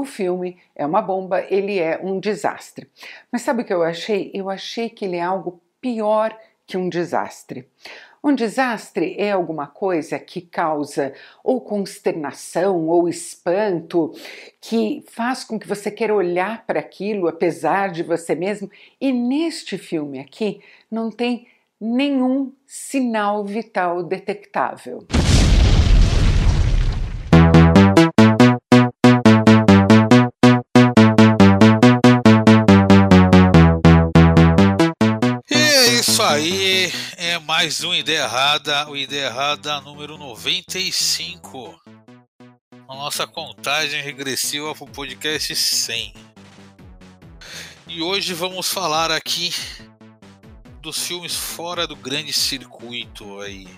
o filme é uma bomba, ele é um desastre. Mas sabe o que eu achei? Eu achei que ele é algo pior que um desastre. Um desastre é alguma coisa que causa ou consternação ou espanto, que faz com que você queira olhar para aquilo apesar de você mesmo. E neste filme aqui não tem nenhum sinal vital detectável. É mais um Ideia Errada, o Ideia Errada número 95. A nossa contagem regressiva para o podcast 100. E hoje vamos falar aqui dos filmes fora do grande circuito aí.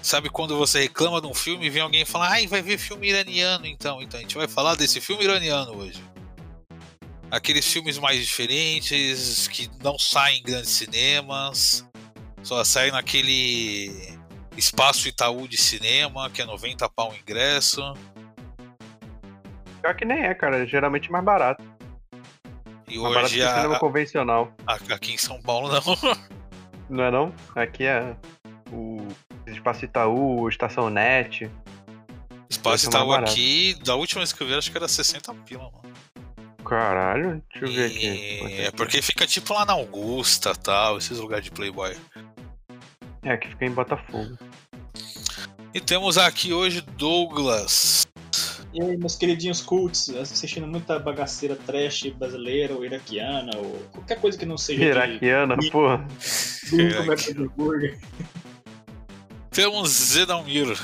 Sabe quando você reclama de um filme e vem alguém falar, ai, vai ver filme iraniano então? Então a gente vai falar desse filme iraniano hoje aqueles filmes mais diferentes que não saem em grandes cinemas, só saem naquele espaço Itaú de cinema, que é 90 pau o ingresso. Pior que nem é, cara, é geralmente mais barato. E mais hoje barato a, cinema convencional. Aqui em São Paulo não. Não é não? Aqui é o Espaço Itaú, Estação Net. Espaço Itaú aqui, da última vez que eu vi, acho que era 60 pila, mano. Caralho, deixa eu ver aqui. É porque fica tipo lá na Augusta tal, esses lugares de Playboy. É, que fica em Botafogo. E temos aqui hoje Douglas. E aí, meus queridinhos cults, assistindo muita bagaceira trash brasileira ou iraquiana, ou qualquer coisa que não seja. Iraquiana, de... porra. Temos Zedalmiro.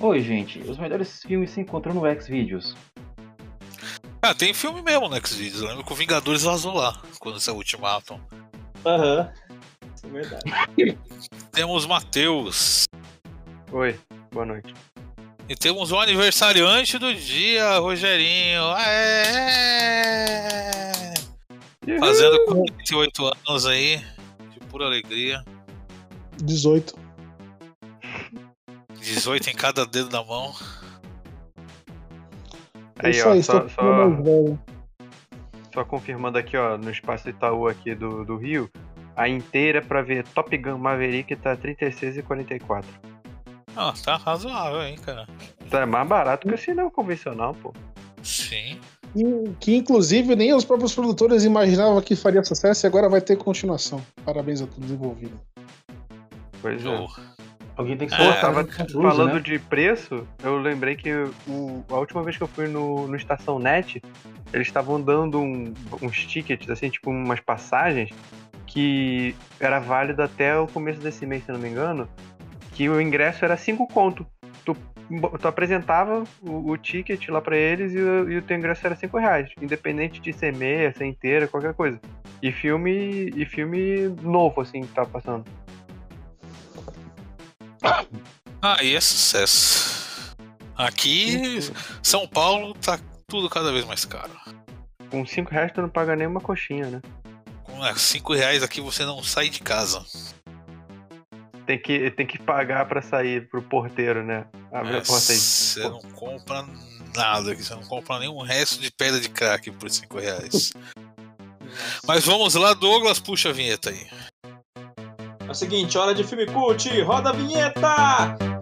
Oi, gente. Os melhores filmes se encontram no Xvideos. Ah, tem filme mesmo no Xvideos. Lembro que o Vingadores vazou lá, quando saiu o Ultimatum. Aham. Uhum. É verdade. Temos Matheus. Oi, boa noite. E temos o aniversariante do dia, Rogerinho. Aê! Fazendo 48 anos aí, de pura alegria. 18. 18 em cada dedo da mão. Aí, Isso ó, aí, só, só, só, confirmando aqui, ó, no espaço Itaú aqui do, do Rio, a inteira pra ver Top Gun Maverick tá 36 e 44. Ah, tá razoável, hein, cara. Tá mais barato que o cinema convencional, pô. Sim. Que inclusive nem os próprios produtores imaginavam que faria sucesso e agora vai ter continuação. Parabéns a todos envolvidos. Pois é. Alguém tem que ser. É, tava falando né? de preço, eu lembrei que o, a última vez que eu fui no, no Estação Net, eles estavam dando um, uns tickets, assim, tipo umas passagens, que era válido até o começo desse mês, se não me engano, que o ingresso era 5 conto. Tu, tu apresentava o, o, ticket lá para eles e, o, e o teu ingresso era 5 reais, independente de ser meia, ser inteira, qualquer coisa. E filme, e filme novo, assim, que tava passando. Aí é sucesso. Aqui, São Paulo, tá tudo cada vez mais caro. Com 5 reais tu não paga nem uma coxinha, né? Com 5 é, reais aqui você não sai de casa. Tem que, tem que pagar para sair pro porteiro, né? Abre é, a porta aí. Você não compra nada aqui, você não compra nenhum resto de pedra de crack por 5 reais. Mas vamos lá, Douglas, puxa a vinheta aí. É o seguinte, hora de filme cult, roda a vinheta!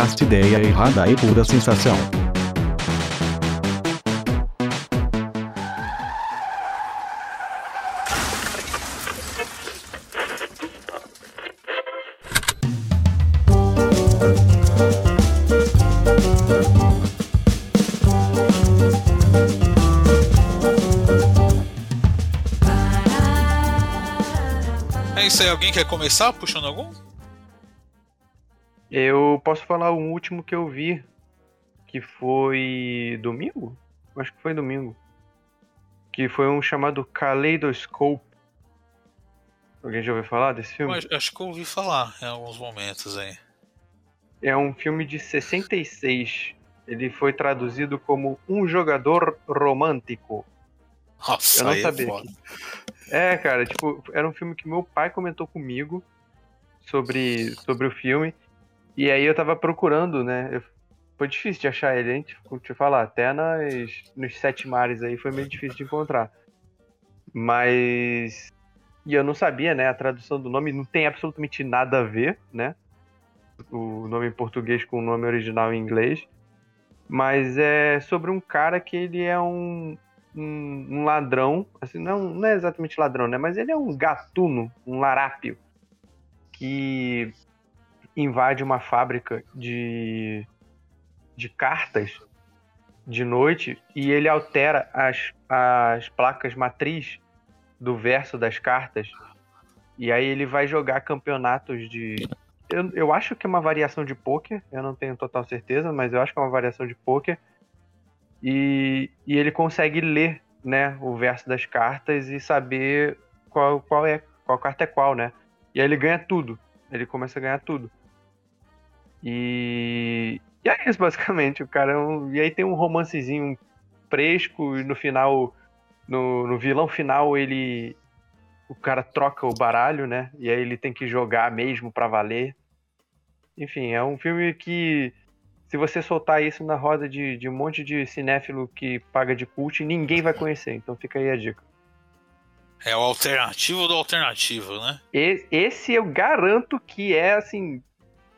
Podcast Ideia Errada e Pura Sensação. Alguém quer começar puxando algum? Eu posso falar o último que eu vi, que foi domingo? Acho que foi domingo. Que foi um chamado Kaleidoscope. Alguém já ouviu falar desse filme? Mas, acho que eu ouvi falar em alguns momentos aí. É um filme de 66. Ele foi traduzido como Um Jogador Romântico. Nossa, Eu não aí sabia é. É, cara, tipo, era um filme que meu pai comentou comigo sobre, sobre o filme. E aí eu tava procurando, né? eu- foi difícil de achar ele, hein? Tipo, te falar, até nas, nos sete mares aí foi meio difícil de encontrar. Mas. E eu não sabia, né? A tradução do nome não tem absolutamente nada a ver, né? O nome em português com o nome original em inglês. Mas é sobre um cara que ele é um, um, um ladrão, assim, não, não é exatamente ladrão, né? Mas ele é um gatuno, um larápio, que invade uma fábrica de, de cartas de noite e ele altera as, as placas matriz do verso das cartas. E aí ele vai jogar campeonatos de. Eu, eu acho que é uma variação de pôquer, eu não tenho total certeza, mas eu acho que é uma variação de pôquer. E, e ele consegue ler né, o verso das cartas e saber qual, qual é qual carta é qual, né? E aí ele ganha tudo. Ele começa a ganhar tudo. E, e é isso, basicamente. O cara é um... E aí tem um romancezinho fresco e no final, no, no vilão final, ele. O cara troca o baralho, né? E aí ele tem que jogar mesmo pra valer. Enfim, é um filme que. Se você soltar isso na roda de, de um monte de cinéfilo que paga de cult, ninguém vai conhecer. Então fica aí a dica. É o alternativo do alternativo, né? Esse eu garanto que é, assim,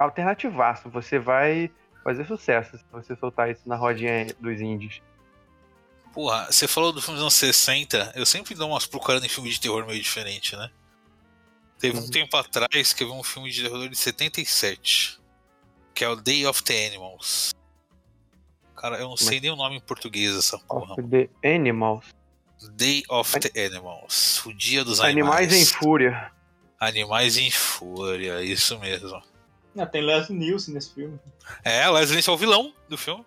alternativaço. Você vai fazer sucesso se você soltar isso na rodinha dos indies. Porra, você falou do filme dos anos 60, eu sempre dou umas procurando em filme de terror meio diferente, né? Teve um tempo atrás que eu vi um filme de terror de 77, que é o Day of the Animals. Cara, eu não sei nem o nome em português dessa porra. Of the Animals. Day of the Animals. O dia dos animais. Animais em fúria. Animais em fúria, isso mesmo. Ah, tem Leslie Nielsen nesse filme. É, Leslie Nielsen é o vilão do filme.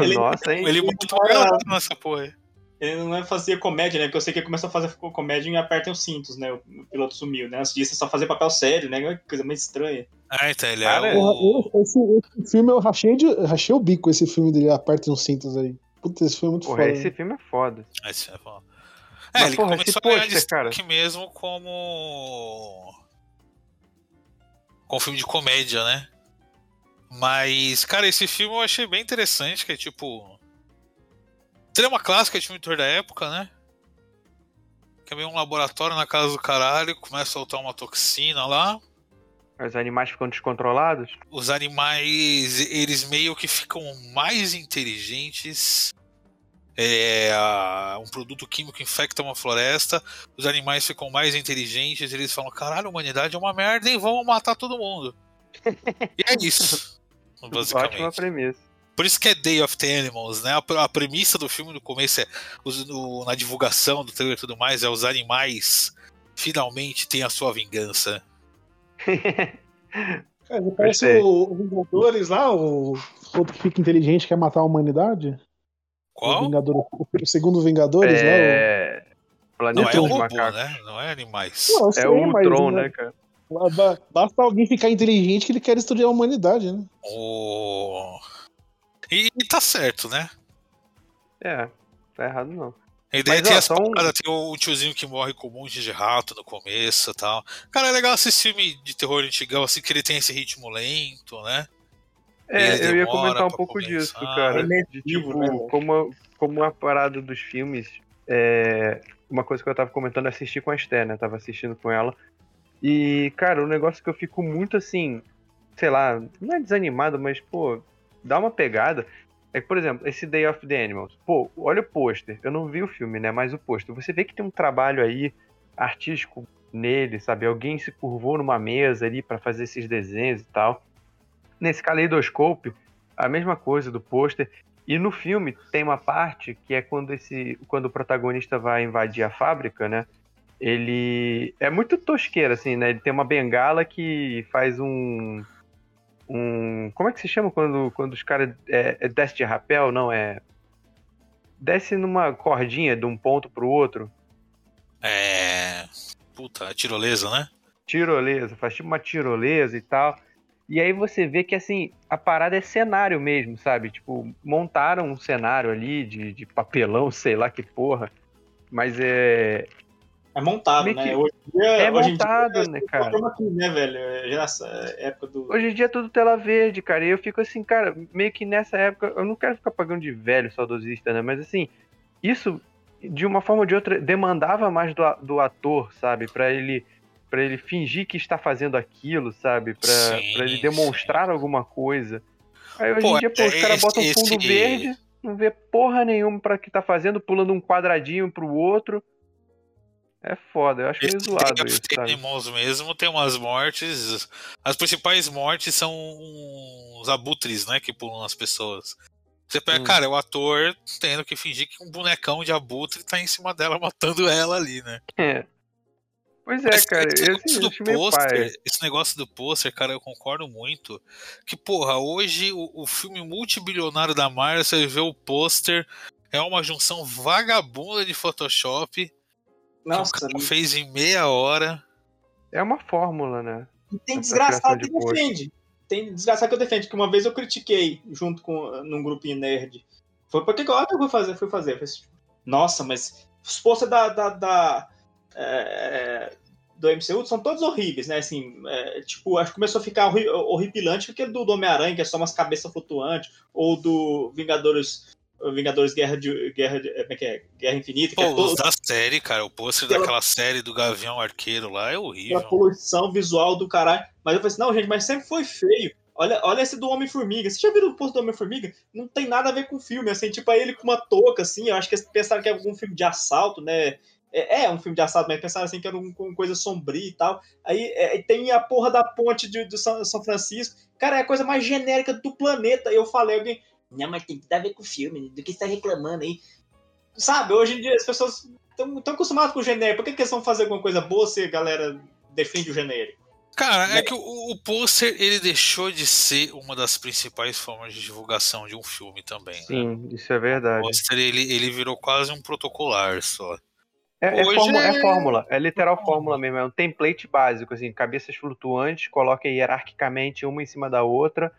Ele, Nossa, hein? Ele ele muito bom nessa porra aí. ele não é fazer comédia, né? Porque eu sei que ele começou a fazer comédia e apertem os cintos, né? O piloto sumiu, né? Antes disso, é só fazer papel sério, né? Que Coisa meio estranha. Ah, então ele Cara, é o. eu- esse, esse filme eu rachei, de, rachei o bico, esse filme dele, aperta uns cintos aí. Puta, esse filme é muito Porra, foda. esse filme é foda. Esse é. Mas, É, ele porra, começou esse a ganhar destaque mesmo como. Com filme de comédia, né? Mas, cara, esse filme eu achei bem interessante, que é tipo. Trama clássica de filme terror da época, né? Que é meio um laboratório na casa do caralho, começa a soltar uma toxina lá. Os animais ficam descontrolados. Os animais, eles meio que ficam mais inteligentes. É, um produto químico infecta uma floresta. Os animais ficam mais inteligentes. Eles falam: caralho, a humanidade é uma merda e vamos matar todo mundo. e é isso. Ótima Basicamente. premissa. Por isso que é Day of the Animals, né? A, pr- a premissa do filme no começo é os- no- na divulgação do trailer e tudo mais, é os animais finalmente têm a sua vingança. É, ele parece Gostei. o, o Vingadores lá, o outro que fica inteligente que quer matar a humanidade. O, Qual? Vingador, o, o segundo Vingadores lá. É. Não Planeta é dos robô, né? Não é animais. o... Não, É o mas, Ultron, né, né, cara? ba- Basta alguém ficar inteligente que ele quer destruir a humanidade, né? O... E, e tá certo, né? É, tá errado não. A ideia Mas, tem ó, as só um- paradas, tem o tiozinho que morre com um monte de rato no começo e tal. Cara, é legal esse filme de terror antigão, assim, que ele tem esse ritmo lento, né? É, eu ia comentar um pouco começar. disso, cara. É De, tipo, né? como, como a parada dos filmes, é, uma coisa que eu tava comentando é assistir com a Esther, né? Eu tava assistindo com ela. E, cara, o negócio que eu fico muito assim, sei lá, não é desanimado, mas, pô, dá uma pegada. É que, por exemplo, esse Day of the Animals. Pô, olha o pôster. Eu não vi o filme, né? Mas o pôster. Você vê que tem um trabalho aí artístico nele, sabe? Alguém se curvou numa mesa ali pra fazer esses desenhos e tal. Nesse Kaleidoscope, a mesma coisa do pôster. E no filme tem uma parte que é quando esse quando o protagonista vai invadir a fábrica, né? Ele é muito tosqueiro assim, né? Ele tem uma bengala que faz um um como é que se chama quando quando os caras é, é desce de rapel, não é desce numa cordinha de um ponto pro outro, É. Puta, tirolesa, né? tirolesa, faz tipo uma tirolesa e tal. E aí você vê que assim, a parada é cenário mesmo, sabe? Tipo, montaram um cenário ali de, de papelão, sei lá que porra. Mas é. É montado, Meio né? Hoje em dia, É hoje montado, dia, né, é cara? chroma key, né, velho? É é época do. Hoje em dia é tudo tela verde, cara. E eu fico assim, cara, meio que nessa época. Eu não quero ficar pagando de velho saudosista, né? Mas assim, isso, de uma forma ou de outra, demandava mais do, do ator, sabe? Pra ele. Para ele fingir que está fazendo aquilo, sabe? Pra, Sim, pra ele demonstrar alguma coisa. Aí hoje Pô, em dia, pô, os é caras botam esse- fundo esse- verde, não vê porra nenhuma pra que tá fazendo, pulando um quadradinho pro outro. É foda, eu acho meio zoado isso, sabe? Mesmo tem umas mortes. As principais mortes são uns abutres, né? Que pulam nas pessoas. Você pega, Hum. cara, é o ator tendo que fingir que um bonecão de abutre tá em cima dela matando ela ali, né? É. Pois é, Mas cara, esse esse, do pôster, pai. esse negócio do pôster, cara, eu concordo muito. Que, porra, hoje o, o filme multibilionário da Marvel, você vê o pôster, é uma junção vagabunda de Photoshop. que Nossa, o cara fez em meia hora. É uma fórmula, né? E tem desgraçado criação que de post. defende. Tem desgraçado que eu defendo, que uma vez eu critiquei junto com num grupinho nerd. Foi porque que olha que eu fui fazer, fui fazer. Eu assim, Nossa, mas os posters da, da, da, é, do MCU são todos horríveis, né? Assim, é, tipo, acho que começou a ficar horri- horripilante aquele do do Homem-Aranha, que é só umas cabeças flutuantes, ou do Vingadores. Vingadores Guerra de. Guerra, de, como é que é? Guerra Infinita, que é Pô, todo, da série, cara, o pôster Aquela- daquela série do Gavião Arqueiro lá é horrível. aquela poluição visual do caralho. Mas eu falei assim, não, gente, mas sempre foi feio. Olha, olha esse do Homem-Formiga. Vocês já viram o posto do Homem-Formiga? Não tem nada a ver com o filme, assim, tipo, aí ele com uma touca, assim, eu acho que eles pensaram que é algum filme de assalto, né? É, é um filme de assalto, mas pensaram assim que era um, uma coisa sombria e tal. Aí é, tem a porra da ponte de, do São, São Francisco. Cara, é a coisa mais genérica do planeta. Eu falei, alguém, não, mas tem que dar a ver com o filme, do que você tá reclamando aí. Sabe, hoje em dia as pessoas estão acostumadas com o genérico. Por que, que eles vão fazer alguma coisa boa se a galera defende o genérico? Cara, Né? é que o, o pôster ele deixou de ser uma das principais formas de divulgação de um filme também. né? Sim, isso é O verdade. pôster ele, ele virou quase um protocolar só. É, é Hoje fórmula, é é- fórmula, é literal fórmula mesmo, é um template básico, assim, cabeças flutuantes, coloca hierarquicamente uma em cima da outra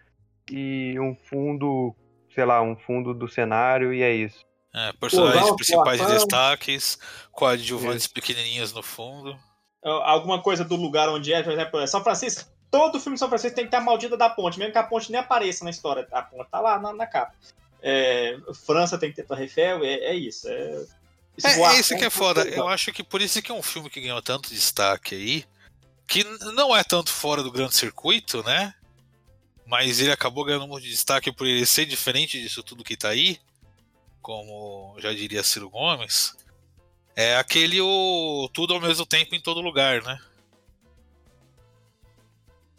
e um fundo, sei lá, um fundo do cenário e é isso. É, personagens principais de destaques, coadjuvantes pequenininhas no fundo. alguma coisa do lugar onde é, por exemplo, é São Francisco. Todo filme de São Francisco tem que ter a maldita da ponte, mesmo que a ponte nem apareça na história. A ponte tá lá na, na capa. É, França tem que ter Torre Eiffel, é, é isso. É, esse É, voar- é isso que é foda. Eu acho que por isso que é um filme que ganhou tanto destaque aí, que não é tanto fora do grande circuito, né? Mas ele acabou ganhando muito destaque por ele ser diferente disso tudo que tá aí, como já diria Ciro Gomes. É aquele o tudo ao mesmo tempo em todo lugar, né?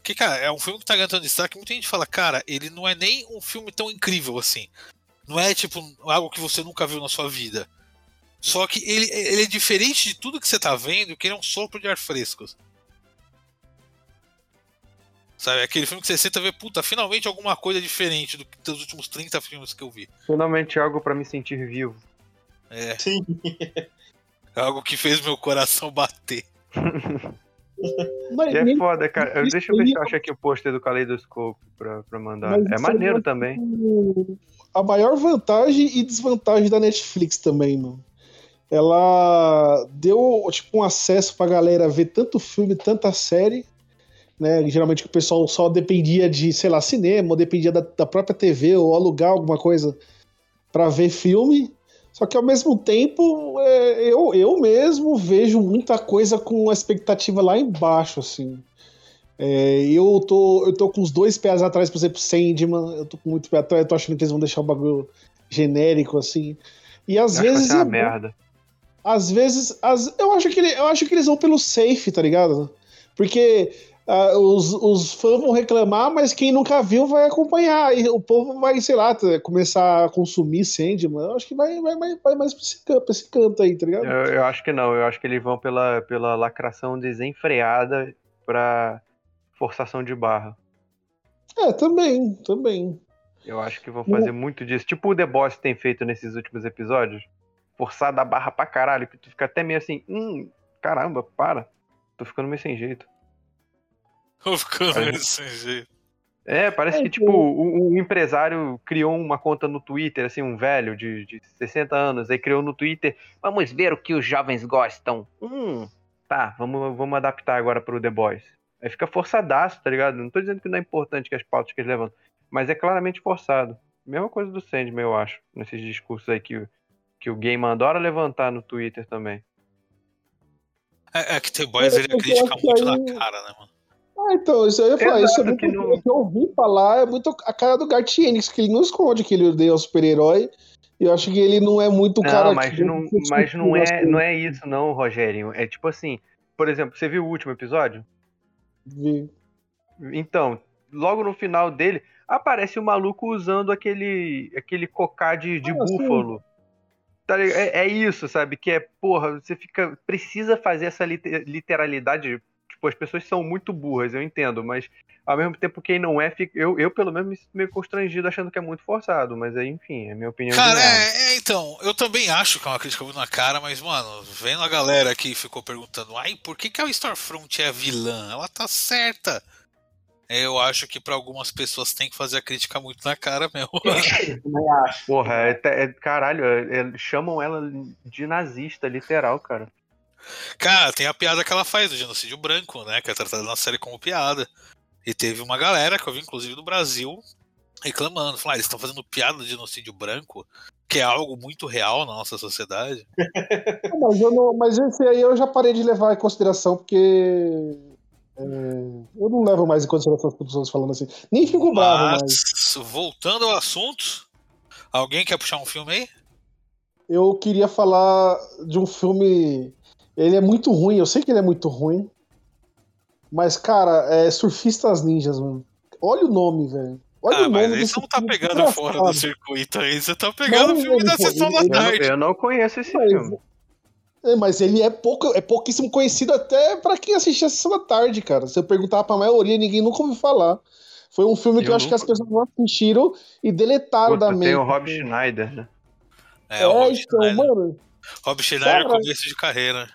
Que, cara, é um filme que tá ganhando tanto destaque. Muita gente fala, cara, ele não é nem um filme tão incrível assim. Não é tipo algo que você nunca viu na sua vida. Só que ele, ele é diferente de tudo que você tá vendo, que ele é um sopro de ar fresco. Sabe, aquele filme que você senta e vê, puta, finalmente alguma coisa diferente do que dos últimos 30 filmes que eu vi. Finalmente algo pra me sentir vivo. É, Sim. algo que fez meu coração bater. Mas é nem- foda, cara. Isso Deixa eu ver se eu acho aqui o pôster do Kaleidoscope pra, pra mandar. Mas É maneiro é também. A maior vantagem e desvantagem da Netflix também, mano. Ela deu tipo um acesso pra galera ver tanto filme, tanta série, né? Geralmente o pessoal só dependia de, sei lá, cinema, ou dependia da, da própria TV ou alugar alguma coisa pra ver filme. Só que ao mesmo tempo, é, eu, eu mesmo vejo muita coisa com a expectativa lá embaixo, assim. É, eu, tô, eu tô com os dois pés atrás, por exemplo, Sandman, eu tô com muito pé atrás, eu tô achando que eles vão deixar o bagulho genérico, assim. E às vai vezes. ser uma é- merda. Às vezes, às- eu, acho que ele- eu acho que eles vão pelo safe, tá ligado? Porque ah, os, os fãs vão reclamar, mas quem nunca viu vai acompanhar. E o povo vai, sei lá, t- começar a consumir Sandman. Eu acho que vai, vai, vai, vai mais pra esse, canto, pra esse canto aí, tá ligado? Eu, eu acho que não, eu acho que eles vão pela, pela lacração desenfreada pra forçação de barra. É, também, também. Eu acho que vão fazer muito disso. Tipo o The Boss tem feito nesses últimos episódios. Forçar da barra pra caralho, que tu fica até meio assim, hum, caramba, para. Tô ficando meio sem jeito. Tô ficando Aí- desse jeito. É, parece que, tipo, o, o empresário criou uma conta no Twitter, assim, um velho de, de 60 anos, aí criou no Twitter, vamos ver o que os jovens gostam. Hum, tá, vamos, vamos adaptar agora pro The Boys. Aí fica forçadaço, tá ligado? Não tô dizendo que não é importante que as pautas que eles levantam, mas é claramente forçado. Mesma coisa do Sandman, eu acho, nesses discursos aí que, que o game adora levantar no Twitter também. É, é que The Boys ele critica muito aí... na cara, né, mano? Ah, então, isso aí eu ia falar, isso é muito, que não... que eu ouvi falar, é muito a cara do Gartienes, que ele não esconde que ele odeia o super-herói, e eu acho que ele não é muito não, cara... Mas, não, mas não, é, não é isso não, Rogério, é tipo assim, por exemplo, você viu o último episódio? Vi. Então, logo no final dele, aparece o maluco usando aquele, aquele cocá de, de ah, búfalo. Tá é, é, isso, sabe? Que é, porra, você fica. Precisa fazer essa literalidade Tipo, as pessoas são muito burras, eu entendo, mas ao mesmo tempo quem não é, fica, eu, eu pelo menos me sinto meio constrangido achando que é muito forçado, mas aí, enfim, é minha opinião. Cara, é, é, então, eu também acho que é uma crítica muito na cara, mas, mano, vendo a galera que ficou perguntando, ai, por que, que a Starfront é a vilã? Ela tá certa. Eu acho que para algumas pessoas tem que fazer a crítica muito na cara mesmo. Porra, é, é caralho, é, chamam ela de nazista, literal, cara. Cara, tem a piada que ela faz do genocídio branco, né? Que é tratada na série como piada. E teve uma galera que eu vi, inclusive, do Brasil, reclamando. Falando, ah, eles estão fazendo piada do genocídio branco, que é algo muito real na nossa sociedade. mas, eu não, mas esse aí eu já parei de levar em consideração, porque. É, eu não levo mais em consideração as pessoas falando assim. Nem fico bravo, mas. Voltando ao assunto, alguém quer puxar um filme aí? Eu queria falar de um filme ele é muito ruim, eu sei que ele é muito ruim. Mas, cara, é Surfistas Ninjas, mano. Olha o nome, velho. Olha ah, o nome mas você não tá pegando fora do circuito aí, você tá pegando o filme da sessão da tarde. Eu não conheço esse mas, filme. É, mas ele é, pouco, é pouquíssimo conhecido até para quem assiste a sessão da tarde, cara. Se eu perguntar pra maioria, ninguém nunca ouviu falar. Foi um filme que eu, eu acho que as pessoas não assistiram e deletaram Puta, da mente. Tem o Rob Schneider, né? É, é o Rob então, Schneider. mano. Rob Schneider é começo de carreira.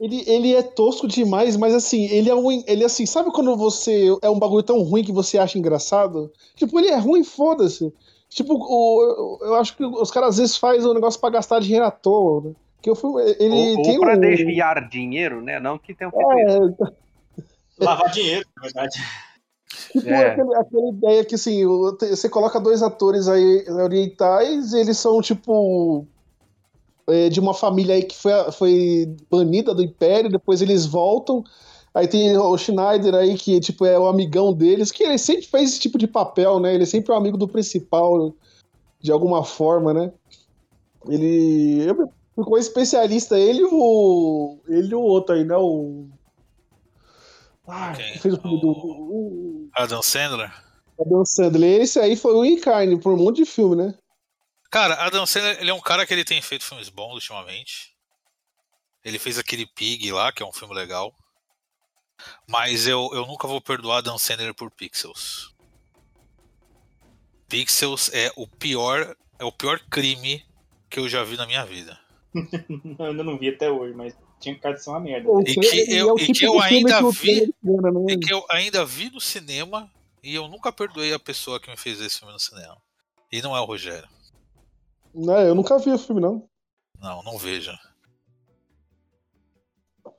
Ele, ele é tosco demais, mas assim, ele é um. Ele assim, sabe quando você. É um bagulho tão ruim que você acha engraçado? Tipo, ele é ruim, foda-se. Tipo, o, eu acho que os caras às vezes fazem um negócio pra gastar dinheiro à toa, né? Que eu fui, ele ou, tem ou pra um... desviar dinheiro, né? Não que tenha um é... Lavar dinheiro, na verdade. Tipo, é. aquele, aquela ideia que assim, você coloca dois atores aí orientais, eles são tipo é, de uma família aí que foi, foi banida do Império, depois eles voltam. Aí tem o Schneider aí, que tipo, é o amigão deles, que ele sempre fez esse tipo de papel, né? Ele sempre é o amigo do principal, de alguma forma, né? Ele. Ficou especialista, ele e o. Ele e o outro aí, né? O. Ah, okay. fez o filme do. O... Adam Sandler? Adam Sandler. Esse aí foi o Incarne por um monte de filme, né? Cara, Adam Sandler ele é um cara que ele tem feito filmes bons ultimamente. Ele fez aquele Pig lá, que é um filme legal. Mas eu, eu nunca vou perdoar Adam Sandler por Pixels. Pixels é o pior é o pior crime que eu já vi na minha vida. eu ainda não vi até hoje, mas tinha cara de ser uma merda. E que eu, e que eu ainda vi e que eu ainda vi no cinema e eu nunca perdoei a pessoa que me fez esse filme no cinema. E não é o Rogério. Não, eu nunca vi o filme, não. Não, não veja.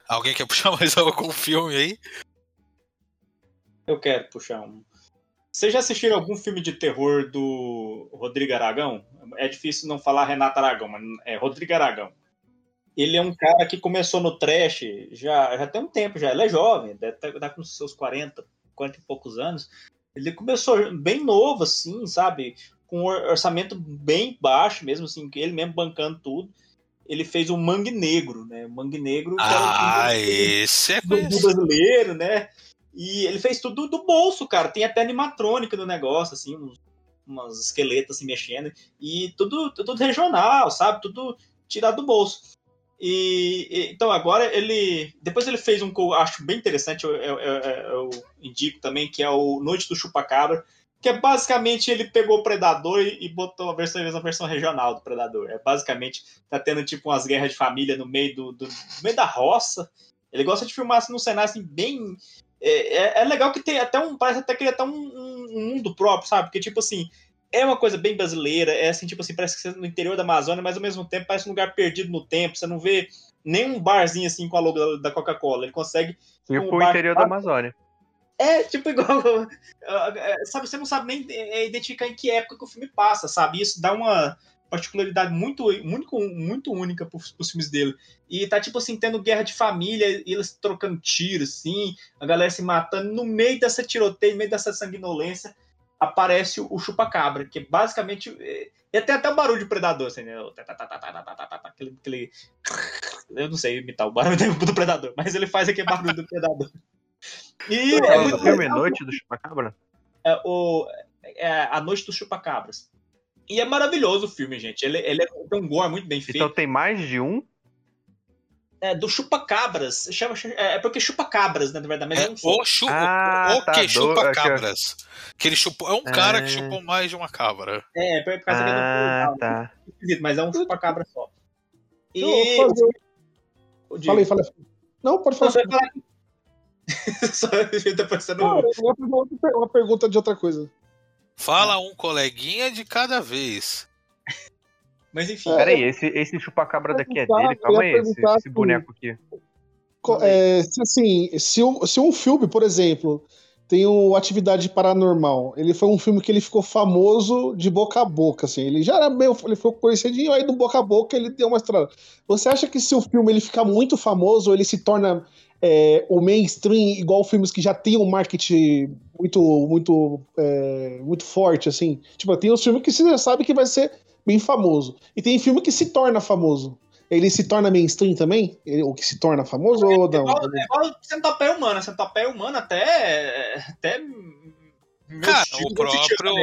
Alguém quer puxar mais algum filme aí? Eu quero puxar um. Vocês já assistiram algum filme de terror do Rodrigo Aragão? É difícil não falar Renato Aragão, mas é Rodrigo Aragão. Ele é um cara que começou no trash já, já tem um tempo já. Ele é jovem, deve estar tá com seus 40, 40 e poucos anos. Ele começou bem novo, assim, sabe? com um orçamento bem baixo, mesmo assim, ele mesmo bancando tudo. Ele fez o Mangue Negro, né? O Mangue Negro. Ah, um esse é do, do brasileiro, né? E ele fez tudo do bolso, cara. Tem até animatrônica no negócio, assim, uns, umas esqueletos assim mexendo. E tudo, tudo regional, sabe? Tudo tirado do bolso. E, e, então agora ele. Depois ele fez um que eu acho bem interessante, eu, eu, eu, eu indico também, que é o Noite do Chupacabra, que é basicamente ele pegou o Predador e, e botou a versão, a versão regional do Predador. É basicamente tá tendo tipo umas guerras de família no meio do, do no meio da roça. Ele gosta de filmar assim, num cenário assim bem é, é, é, legal que tem até um. Parece até que é até um, um, mundo próprio, sabe? Porque, tipo assim, é uma coisa bem brasileira, é assim, tipo assim, parece que você é no interior da Amazônia, mas ao mesmo tempo parece um lugar perdido no tempo. Você não vê nem um barzinho assim com a logo da, Coca-Cola. Ele consegue. E um o interior da Amazônia. É, tipo, igual. Sabe, você não sabe nem identificar em que época que o filme passa, sabe? Isso dá uma particularidade muito, muito, muito única pros, pros filmes dele. E tá, tipo assim, tendo guerra de família, eles trocando tiros, assim, a galera se matando. No meio dessa tiroteio, no meio dessa sanguinolência, aparece o chupacabra, que basicamente. E até até o barulho de predador, assim, né? Aquele, aquele. Eu não sei imitar o barulho do predador, mas ele faz aquele barulho do predador. E é, é muito filme Noite do Chupacabra? É, o, é A Noite dos Chupacabras. E é maravilhoso o filme, gente. Ele, ele é, tem um gore muito bem feito. Então tem mais de um? É, do chupacabras. Chama, é, é porque chupacabras, né, na verdade. Mas é, é um o, chu ah, o, tá que chupacabras. Que ele chupou, é um cara que é. chupou mais de uma cabra. É, por causa ah, que é do tá. Mas é um chupacabra só. E... Fala aí. Não, pode falar. Não, falar... só depois você não... não uma pergunta de outra coisa. Fala um coleguinha de cada vez. Mas enfim. Peraí, esse, esse chupacabra daqui é dele? Calma aí, esse, esse boneco aqui. É, se, assim, se, se um filme, por exemplo, tem o Atividade Paranormal, ele foi um filme que ele ficou famoso de boca a boca, assim. Ele já era meio. Ele ficou conhecidinho, aí do boca a boca ele deu uma estrada. Você acha que se o filme ele ficar muito famoso, ele se torna é, o mainstream igual filmes que já tem um marketing muito muito é, muito forte assim tipo tem os filmes que você já sabe que vai ser bem famoso e tem filme que se torna famoso ele se torna mainstream também? Ele, o que se torna famoso é, ou não? É igual, é igual centopeia humana. Centopeia humana até. até Cara, o próprio,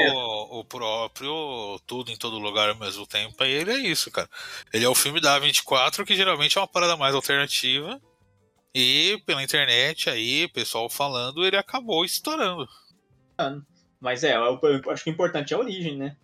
o próprio Tudo em Todo Lugar ao mesmo tempo, ele é isso, cara. Ele é o filme da A24, que geralmente é uma parada mais alternativa. E pela internet aí, pessoal falando, ele acabou estourando. Mas é, eu, eu acho que o importante é a origem, né?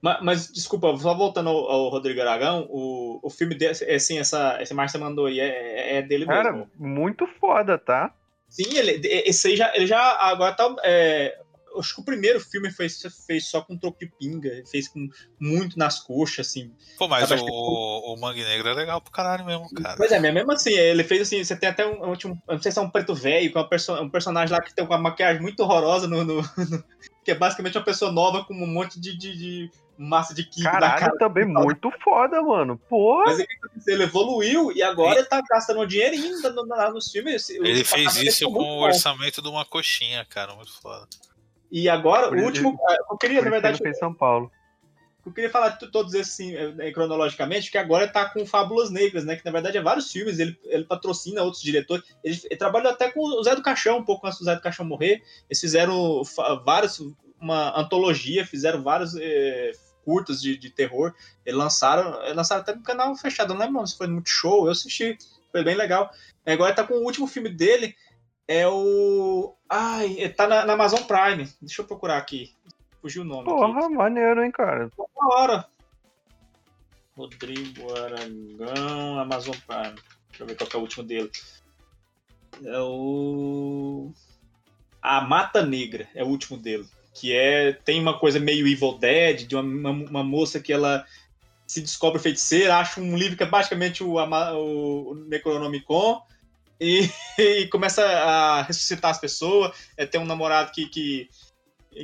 Mas, mas, desculpa, só voltando ao, ao, Rodrigo Aragão, o, o filme dele, é, assim, essa, esse Márcio mandou aí, é, é dele Cara, mesmo. muito foda, tá? Sim, ele, esse aí já, ele já agora tá, é, acho que o primeiro filme fez, fez só com troco de pinga, fez com muito nas coxas, assim. Pô, mas o, que... o Mangue Negro é legal pro caralho mesmo, cara. Pois é, mesmo assim, ele fez assim, você tem até um, um não sei se é um preto velho, que é um, perso um personagem lá que tem uma maquiagem muito horrorosa no, no, no, que é basicamente uma pessoa nova com um monte de, de, de massa de kick Caralho, cara. também muito foda, mano. Pô. Mas ele evoluiu e agora ele, ele tá gastando dinheirinho lá nos filmes. Ele fez isso com o orçamento de uma coxinha, cara, muito foda. E agora, o último. É, eu queria, na verdade. Ele São Paulo. Eu queria falar todos esses assim, é, cronologicamente, que agora tá com Fábulas Negras, né? Que na verdade é vários filmes, ele, ele patrocina outros diretores. Ele, ele trabalhou até com o Zé do Caixão, um pouco antes do Zé do Caixão morrer. Eles fizeram vários, uma antologia, fizeram vários é, curtas de, de terror. Eles lançaram, lançaram até no canal fechado, não lembro se foi muito show, eu assisti, foi bem legal. Agora tá com o último filme dele, é o. Ai, tá na, na, Amazon Prime. Deixa eu procurar aqui. Fugiu o nome. Porra, aqui. maneiro, hein, cara. Uma hora. Rodrigo Aragão, Amazon Prime. Deixa eu ver qual é o último dele. É o. A Mata Negra é o último dele. Que é. Tem uma coisa meio Evil Dead, de uma, uma, uma moça que ela se descobre feiticeira, acha um livro que é basicamente o, o Necronomicon e, e começa a ressuscitar as pessoas. É, tem um namorado que, que,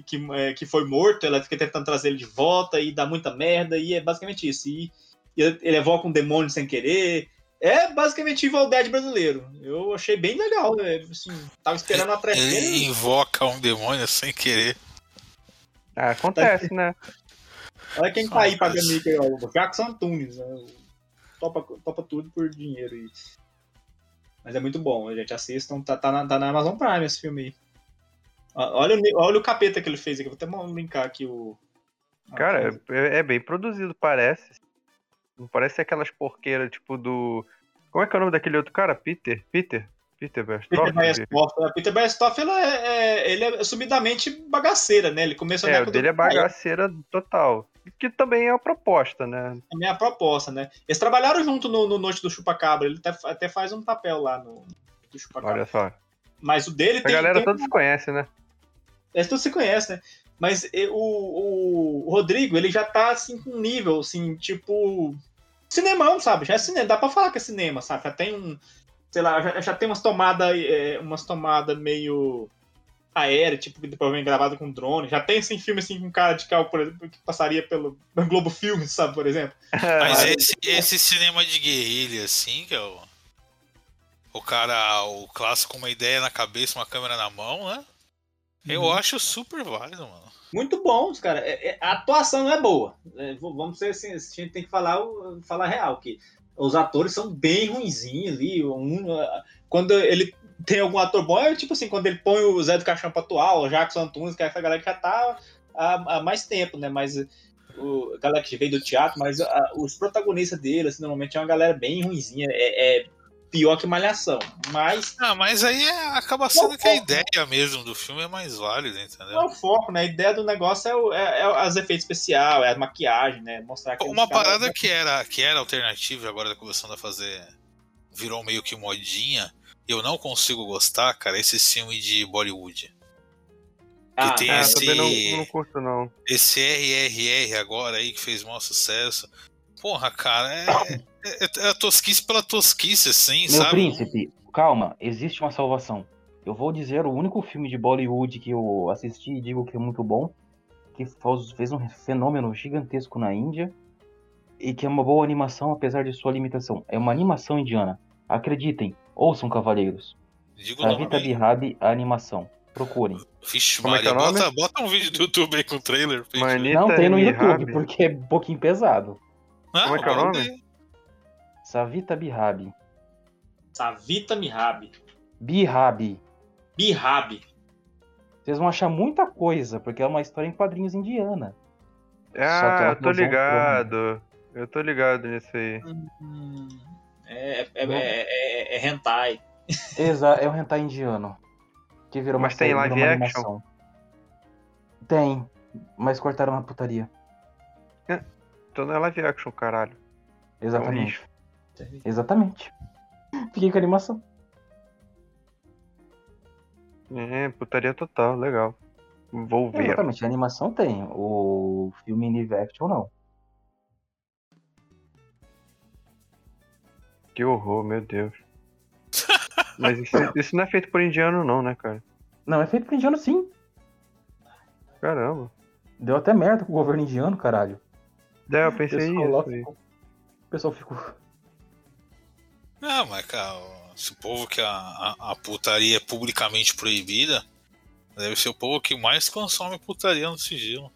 que, é, que foi morto, ela fica tentando trazer ele de volta e dá muita merda, e é basicamente isso. E, e ele evoca um demônio sem querer. É basicamente Evil Dead brasileiro. Eu achei bem legal. Né? Assim, tava esperando a treta. Ele invoca um demônio sem querer. Ah, acontece, tá... né? Olha quem tá aí pagando mico aí, o Jackson Antunes. Né? Topa, topa tudo por dinheiro. E... Mas é muito bom, a gente assistam. Tá, tá, na, tá na Amazon Prime esse filme aí. Olha, olha o capeta que ele fez aqui. Vou até linkar aqui o. Cara, é, é, bem produzido, parece. Não parece aquelas porqueiras tipo do. Como é que é o nome daquele outro cara? Peter? Peter? Peter Berstoff? Peter Berstoff, ele é, é, ele é subidamente bagaceira, né? Ele começou É, o dele é bagaceira total. Que também é a proposta, né? Também é a proposta, né? Eles trabalharam junto no, no Noite do Chupacabra. Ele até, até faz um papel lá no do Chupacabra. Olha só. Mas o dele A tem. galera tem toda se conhece, né? É, tudo se conhece, né? Mas o, o Rodrigo, ele já tá assim com um nível, assim, tipo. Cinemão, sabe? Já é cinema, dá pra falar que é cinema, sabe? Já tem um. Sei lá, já, já tem umas tomadas. É, umas tomadas meio aérea, tipo, que depois vem gravado com drone. Já tem assim, filme assim com cara de carro, por exemplo, que passaria pelo Globo Filmes, sabe, por exemplo. Mas esse, esse cinema de guerrilha, assim, que é o. O cara, o clássico com uma ideia na cabeça, uma câmera na mão, né? Eu Uhum. acho super válido, mano. Muito bons, cara. É- é- a atuação não é boa. É, vamos ser assim, a gente tem que falar, falar real, que os atores são bem ruinzinhos ali. Um, quando ele tem algum ator bom, é tipo assim, quando ele põe o Zé do Caixão pra atuar, o Jackson Antunes, que é essa galera que já tá há, há mais tempo, né? Mas o, a galera que veio do teatro, mas ah, os protagonistas dele, assim, normalmente é uma galera bem ruinzinha. É, é pior que Malhação. Mas Ah, mas aí é- acaba sendo que a ideia mesmo do filme é mais válida, não é entendeu? o foco, né? A ideia do negócio é, o, é, é os efeitos especiais, é a maquiagem, né? Mostrar que Uma parada que era, que era alternativa agora tá começando a fazer. Virou meio que modinha. E eu não consigo gostar, cara, esse filme de Bollywood. Ah, tem É, esse- também não, não curto, não. Esse RRR agora aí que fez maior sucesso. Porra, cara, é, é, é a tosquice pela tosquice, assim, Meu sabe? príncipe, calma, existe uma salvação. Eu vou dizer o único filme de Bollywood que eu assisti e digo que é muito bom, que fez um fenômeno gigantesco na Índia e que é uma boa animação apesar de sua limitação. É uma animação indiana. Acreditem, ouçam Cavaleiros. Digo. Savita Bihab, a animação. Procurem. Vixe, Como é que Maria, é o nome? bota, bota um vídeo do YouTube aí com o trailer. Manita Não tem no. YouTube, porque é um pouquinho pesado. Não, como é que é o nome? Savita Bihab. Savita Mihab. Bihab. Bihab. Vocês vão achar muita coisa, porque é uma história em quadrinhos indiana. Só que Ah, eu tô um ligado. Eu tô ligado nisso aí. Hum, É, é, é, é, é hentai. Exato, é um hentai indiano. Que virou uma Mas tem live uma action? animação. Tem, mas cortaram na putaria. Então não é live action, caralho. É um Exatamente. Exatamente. Fiquei com a animação. É, putaria total, legal. Vou ver. Exatamente, a animação tem. O filme live action não. Que horror, meu Deus. Mas isso, isso não é feito por indiano, não, né, cara? Não, é feito por indiano sim. Caramba. Deu até merda com o governo indiano, caralho. É, eu O pensei pessoal, isso o pessoal ficou. Não, mas, cara, se o povo que a, a, a putaria é publicamente proibida, deve ser o povo que mais consome putaria no sigilo.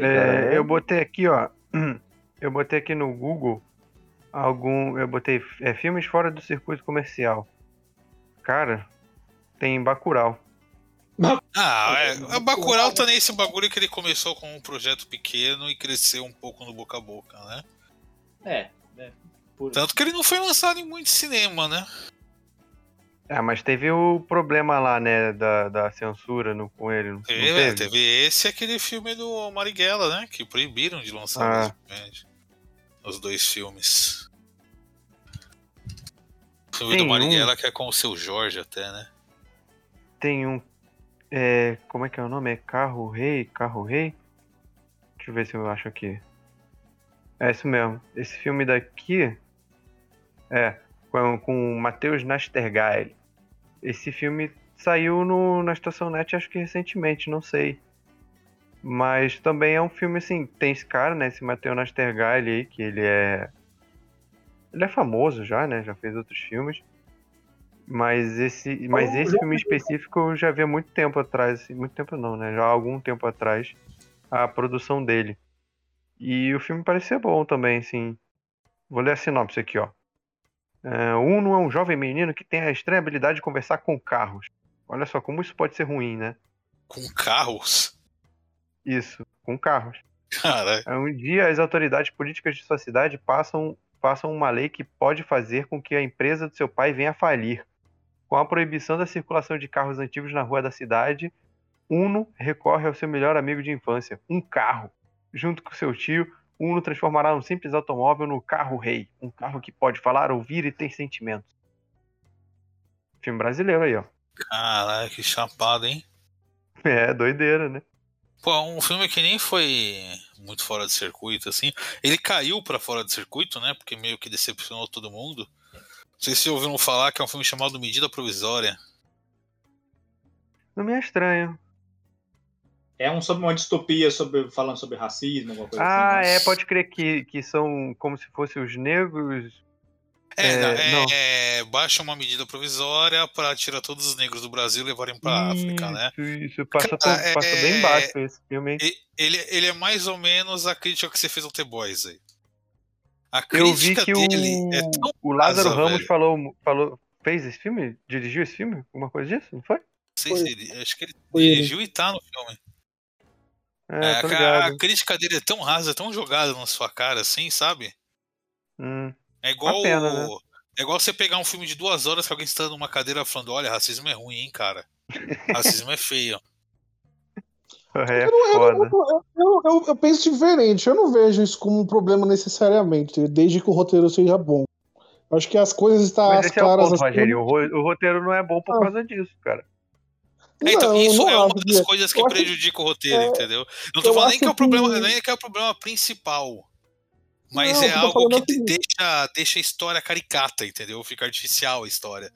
É, eu botei aqui, ó. Eu botei aqui no Google algum. Eu botei é, filmes fora do circuito comercial. Cara, tem Bacurau. Ah, é, É, a Bacurau tá nesse bagulho que ele começou com um projeto pequeno e cresceu um pouco no boca a boca, né? É, né? Por... Tanto que ele não foi lançado em muito cinema, né? Ah, mas teve o problema lá, né, da, da censura no, com ele. Não não Teve, teve? teve esse e aquele filme do Marighella, né? Que proibiram de lançar Ah. os dois filmes. O filme Tem do um- Marighella que é com o seu Jorge até, né? Tem um. É, como é que é o nome? É Carro Rei? Carro Rei? Deixa eu ver se eu acho aqui. É isso mesmo. Esse filme daqui. É, com, com o Matheus Nastergaile. Esse filme saiu no, na Estação Net, acho que recentemente, não sei. Mas também é um filme assim. Tem esse cara, né? Esse Matheus Nastergaile aí, que ele é. Ele é famoso já, né? Já fez outros filmes. Mas esse, mas esse filme específico eu já vi há muito tempo atrás, assim, muito tempo não, né? Já há algum tempo atrás, a produção dele. E o filme parece ser bom também, assim. Vou ler a sinopse aqui, ó. É, Uno é um jovem menino que tem a estranha habilidade de conversar com carros. Olha só como isso pode ser ruim, né? Com carros. Isso, com carros. Cara, É, Um dia as autoridades políticas de sua cidade passam, passam uma lei que pode fazer com que a empresa do seu pai venha a falir. Com a proibição da circulação de carros antigos na rua da cidade, Uno recorre ao seu melhor amigo de infância, um carro. Junto com seu tio, Uno transformará um simples automóvel no carro rei, um carro que pode falar, ouvir e ter sentimentos. Filme brasileiro aí, ó. Caralho, que chapado, hein? É, doideira, né? Pô, um filme que nem foi muito fora de circuito, assim. Ele caiu pra fora de circuito, né? Porque meio que decepcionou todo mundo. Não sei se ouviram falar que é um filme chamado Medida Provisória. Não me é estranho. É um sobre uma distopia sobre, falando sobre racismo, alguma coisa Ah, assim. é, né? pode crer que, que são como se fossem os negros. É, É, não, é, não. é, baixa uma medida provisória pra tirar todos os negros do Brasil e levarem pra África, né? Isso. Passou, Cara, passou é- bem baixo esse filme, Ele, ele é mais ou menos a crítica que você fez ao The Boys aí. A Eu vi crítica que dele o, é tão o Lázaro Ramos velho. falou, falou. Fez esse filme? Dirigiu esse filme? Alguma coisa disso? Não foi? Não sei se ele, acho que ele Foi ele. dirigiu e tá no filme. É, É, a, a crítica dele é tão rasa, tão jogada na sua cara, assim, sabe? Hum. É igual. Uma pena, né? É igual você pegar um filme de duas horas que alguém está numa cadeira falando, olha, racismo é ruim, hein, cara. Racismo é feio. É Eu, não- eu, foda. não- eu, eu- eu penso diferente. Eu não vejo isso como um problema necessariamente, desde que o roteiro seja bom. Eu Acho que as coisas estão Mas as esse é o claras. ponto, assim, Rogério. O, ro- o roteiro não é bom por Ah. causa disso, cara. É, então, Não, isso não é uma das coisas que eu acho- prejudica o roteiro, é, entendeu? Não tô eu falando nem que é o problema, que- nem que é o problema principal. Mas Não, é algo é que seguinte. deixa, deixa a história caricata, entendeu? Fica artificial a história.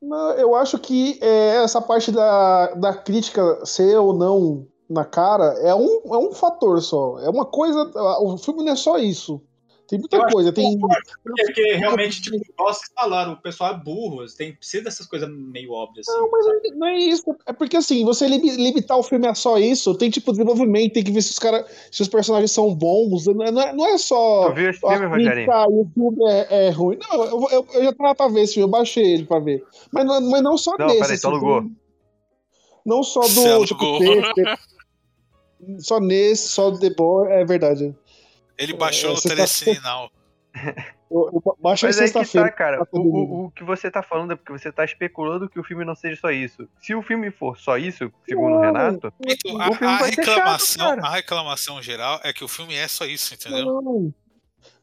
Não, eu acho que é, essa parte da, da crítica ser ou não na cara é um, é um fator só. É uma coisa. O filme não é só isso. Tem muita Eu coisa. Tem, Porque, porque realmente, tipo, vocês falaram, o pessoal é burro, tem, precisa dessas coisas meio óbvias. Assim, Não, mas sabe? não é isso. É porque assim, você li- limitar o filme a só isso, tem tipo desenvolvimento, tem que ver se os caras, se os personagens são bons. Não é, não é- é só. Tu viu esse filme, Rogerinho? o filme é, é ruim. Não, eu, eu, eu já tava pra ver esse filme, eu baixei ele pra ver. Mas, não- mas não só Não, desse. peraí, assim, alugou. Não só do. Tipo, desse, só nesse, só do The Boy, é verdade. Ele baixou É, no tá- telecininal. Eu, eu baixei Mas aí que tá, sexta-feira. cara. pra O, todo mundo. o, o que você tá falando é porque você tá especulando que o filme não seja só isso. Se o filme for só isso, segundo o Não. Renato, Então, O a, filme a vai ser chato, reclamação, cara. a reclamação geral é que o filme é só isso, entendeu? Não,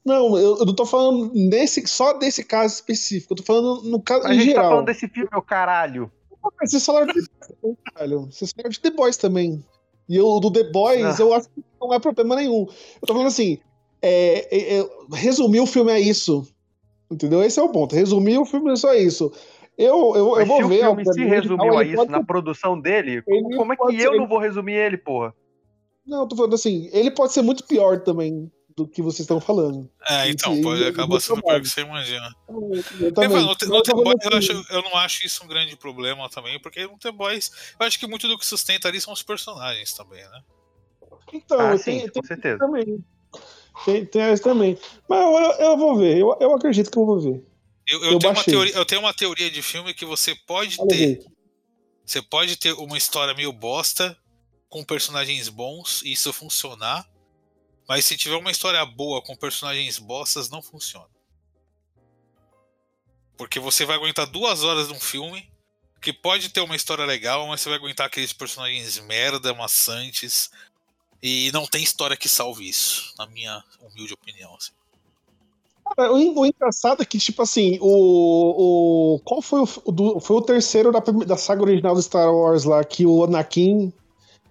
não eu, eu não tô falando nesse, só desse caso específico. Eu tô falando no caso a em gente geral. tá falando desse filme, ô caralho. Vocês falaram de The Boys, velho. Vocês falaram de The Boys também. E eu, do The Boys, Ah. eu acho que não é problema nenhum. Eu tô falando assim, é, é, é, resumir o filme é isso. Entendeu? Esse é o ponto. Resumir o filme é só isso. Eu, eu, eu vou se o ver. filme se resumiu tal, a isso pode na produção dele, ele como é que ser- eu não vou resumir ele, porra? Não, eu tô falando assim, ele pode ser muito pior também do que vocês estão falando. É, então, Sim, pode acabar sendo pior que você imagina. Eu, também. mano, no, The- no Mas The eu tô Boys falando eu, assim, acho- eu não acho isso um grande problema também, porque no The Boys eu acho que muito do que sustenta ali são os personagens também, né? Então, ah, tem, sim, tem com certeza. também. Tem, tem essa também. Mas eu, eu, vou ver, eu, eu acredito que eu vou ver. Eu, eu Eu tenho teoria, eu tenho uma teoria de filme que você pode Olha ter. aí. Você pode ter uma história meio bosta, com personagens bons, e isso funcionar. Mas se tiver uma história boa com personagens bostas, não funciona. Porque você vai aguentar duas horas de um filme que pode ter uma história legal, mas você vai aguentar aqueles personagens merda, maçantes. E não tem história que salve isso, na minha humilde opinião. assim. Cara, o, en- o engraçado é que, tipo assim, o. o qual foi o, do- foi o terceiro da, da saga original do Star Wars lá, que o Anakin.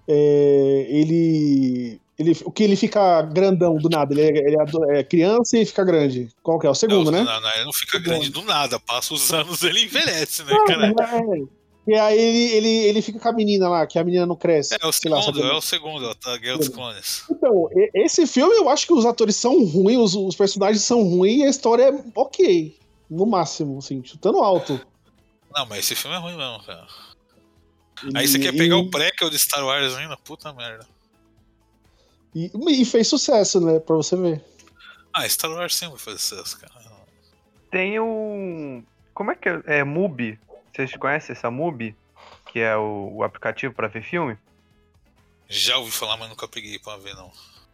é, ele. Ele, o que ele fica grandão do nada, ele é, ele é é criança e fica grande. Qual que é? O segundo, não, né? não, não, ele não fica grande do nada, passa os anos ele envelhece, né, cara? é. E aí ele, ele, ele fica com a menina lá, que a menina não cresce. É o sei lá, segundo, sabe? é o segundo, a Guerra dos Clones. Então, esse filme eu acho que os atores são ruins, os, os personagens são ruins e a história é ok. No máximo, assim, chutando alto. Não, mas esse filme é ruim mesmo, cara. E- Aí você quer pegar o prequel de Star Wars ainda? Puta merda. E, e fez sucesso, né? Pra você ver. Ah, Star Wars sempre faz sucesso, cara. Tem um. Como é que é? É Mubi. Vocês conhecem essa Mubi? Que é o, o aplicativo pra ver filme? Já ouvi falar, mas nunca peguei pra ver, não.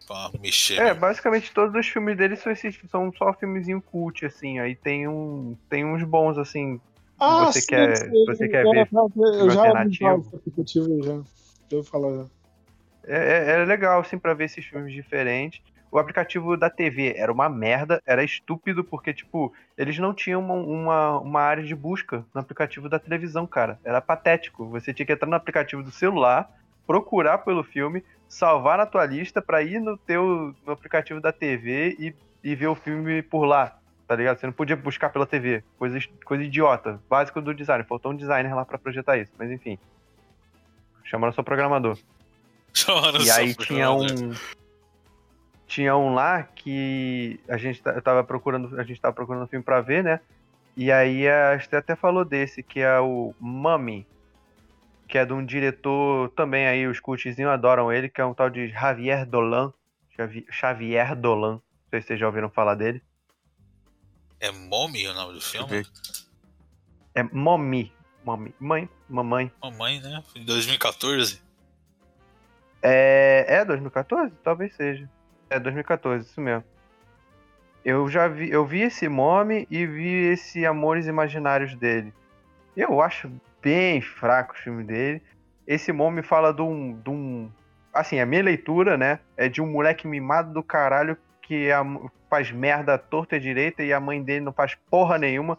Pra mexer. É, mesmo. basicamente todos os filmes dele são, esses, são só filmezinho cult, assim. Aí tem, um, tem uns bons, assim. você quer- você quer ver Eu já ouvi alternativo? desse aplicativo já. Ouvi falar já. É, é- é legal, assim, pra ver esses filmes diferentes. O aplicativo da TV era uma merda, era estúpido, porque, tipo, eles não tinham uma, uma, uma, área de busca no aplicativo da televisão, cara. Era patético. Você tinha que entrar no aplicativo do celular, procurar pelo filme, salvar na tua lista para ir no teu no aplicativo da TV e, e ver o filme por lá, tá ligado? Você não podia buscar pela TV. Coisa, coisa idiota. Básico do design. Faltou um designer lá para projetar isso, mas enfim. Chamaram só programador. Chamaram e aí tinha um tinha um lá que a gente eu tava procurando, a gente tava procurando um filme para ver, né? E aí a gente até falou desse, que é o Mummy, que é de um diretor também aí, os cultizinhos adoram ele, que é um tal de Javier Dolan. Xavier Dolan. Não sei se vocês já ouviram falar dele. É Mommy o nome do filme? É Mommy. Mommy. Mãe. Mamãe. Mamãe, né? Em 2014. É, é 2014? Talvez seja. É 2014, isso mesmo. Eu já vi, eu vi esse Mommy e vi esse Amores Imaginários dele. Eu acho bem fraco o filme dele. Esse Mommy fala de um, de um. Assim, a minha leitura, né? É de um moleque mimado do caralho que é, faz merda torta e direita e a mãe dele não faz porra nenhuma.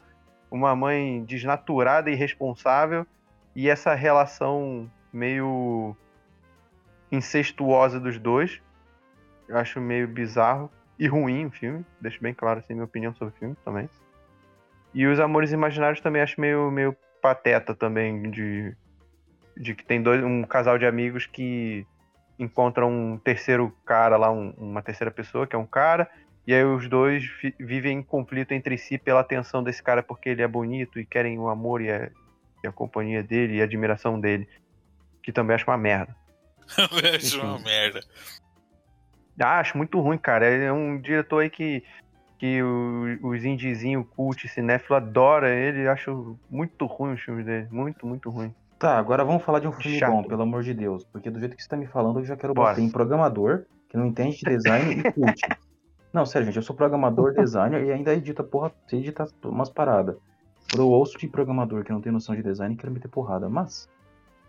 Uma mãe desnaturada e irresponsável. E essa relação meio incestuosa dos dois. Eu acho meio bizarro e ruim o filme. Deixo bem claro assim minha opinião sobre o filme também. E os Amores Imaginários também acho meio, meio pateta também de, de que tem dois, um casal de amigos que encontram um terceiro cara lá, um, uma terceira pessoa, que é um cara, e aí os dois vivem em conflito entre si pela atenção desse cara porque ele é bonito e querem o amor e a, e a companhia dele e a admiração dele. Que também acho uma merda. Eu acho uma merda. Ah, acho muito ruim, cara. É um diretor aí que, que o, os indiezinhos, cult, cinéfilo adora ele. Acho muito ruim os filmes dele. Muito, muito ruim. Tá, agora vamos falar de um filme Chato. bom, pelo amor de Deus. Porque do jeito que você tá me falando, eu já quero Bora. bater em programador, que não entende de design e cult. Não, sério, gente, eu sou programador, designer e ainda edita porra, sei editar umas paradas. Eu ouço de programador que não tem noção de design e quero meter porrada. Mas,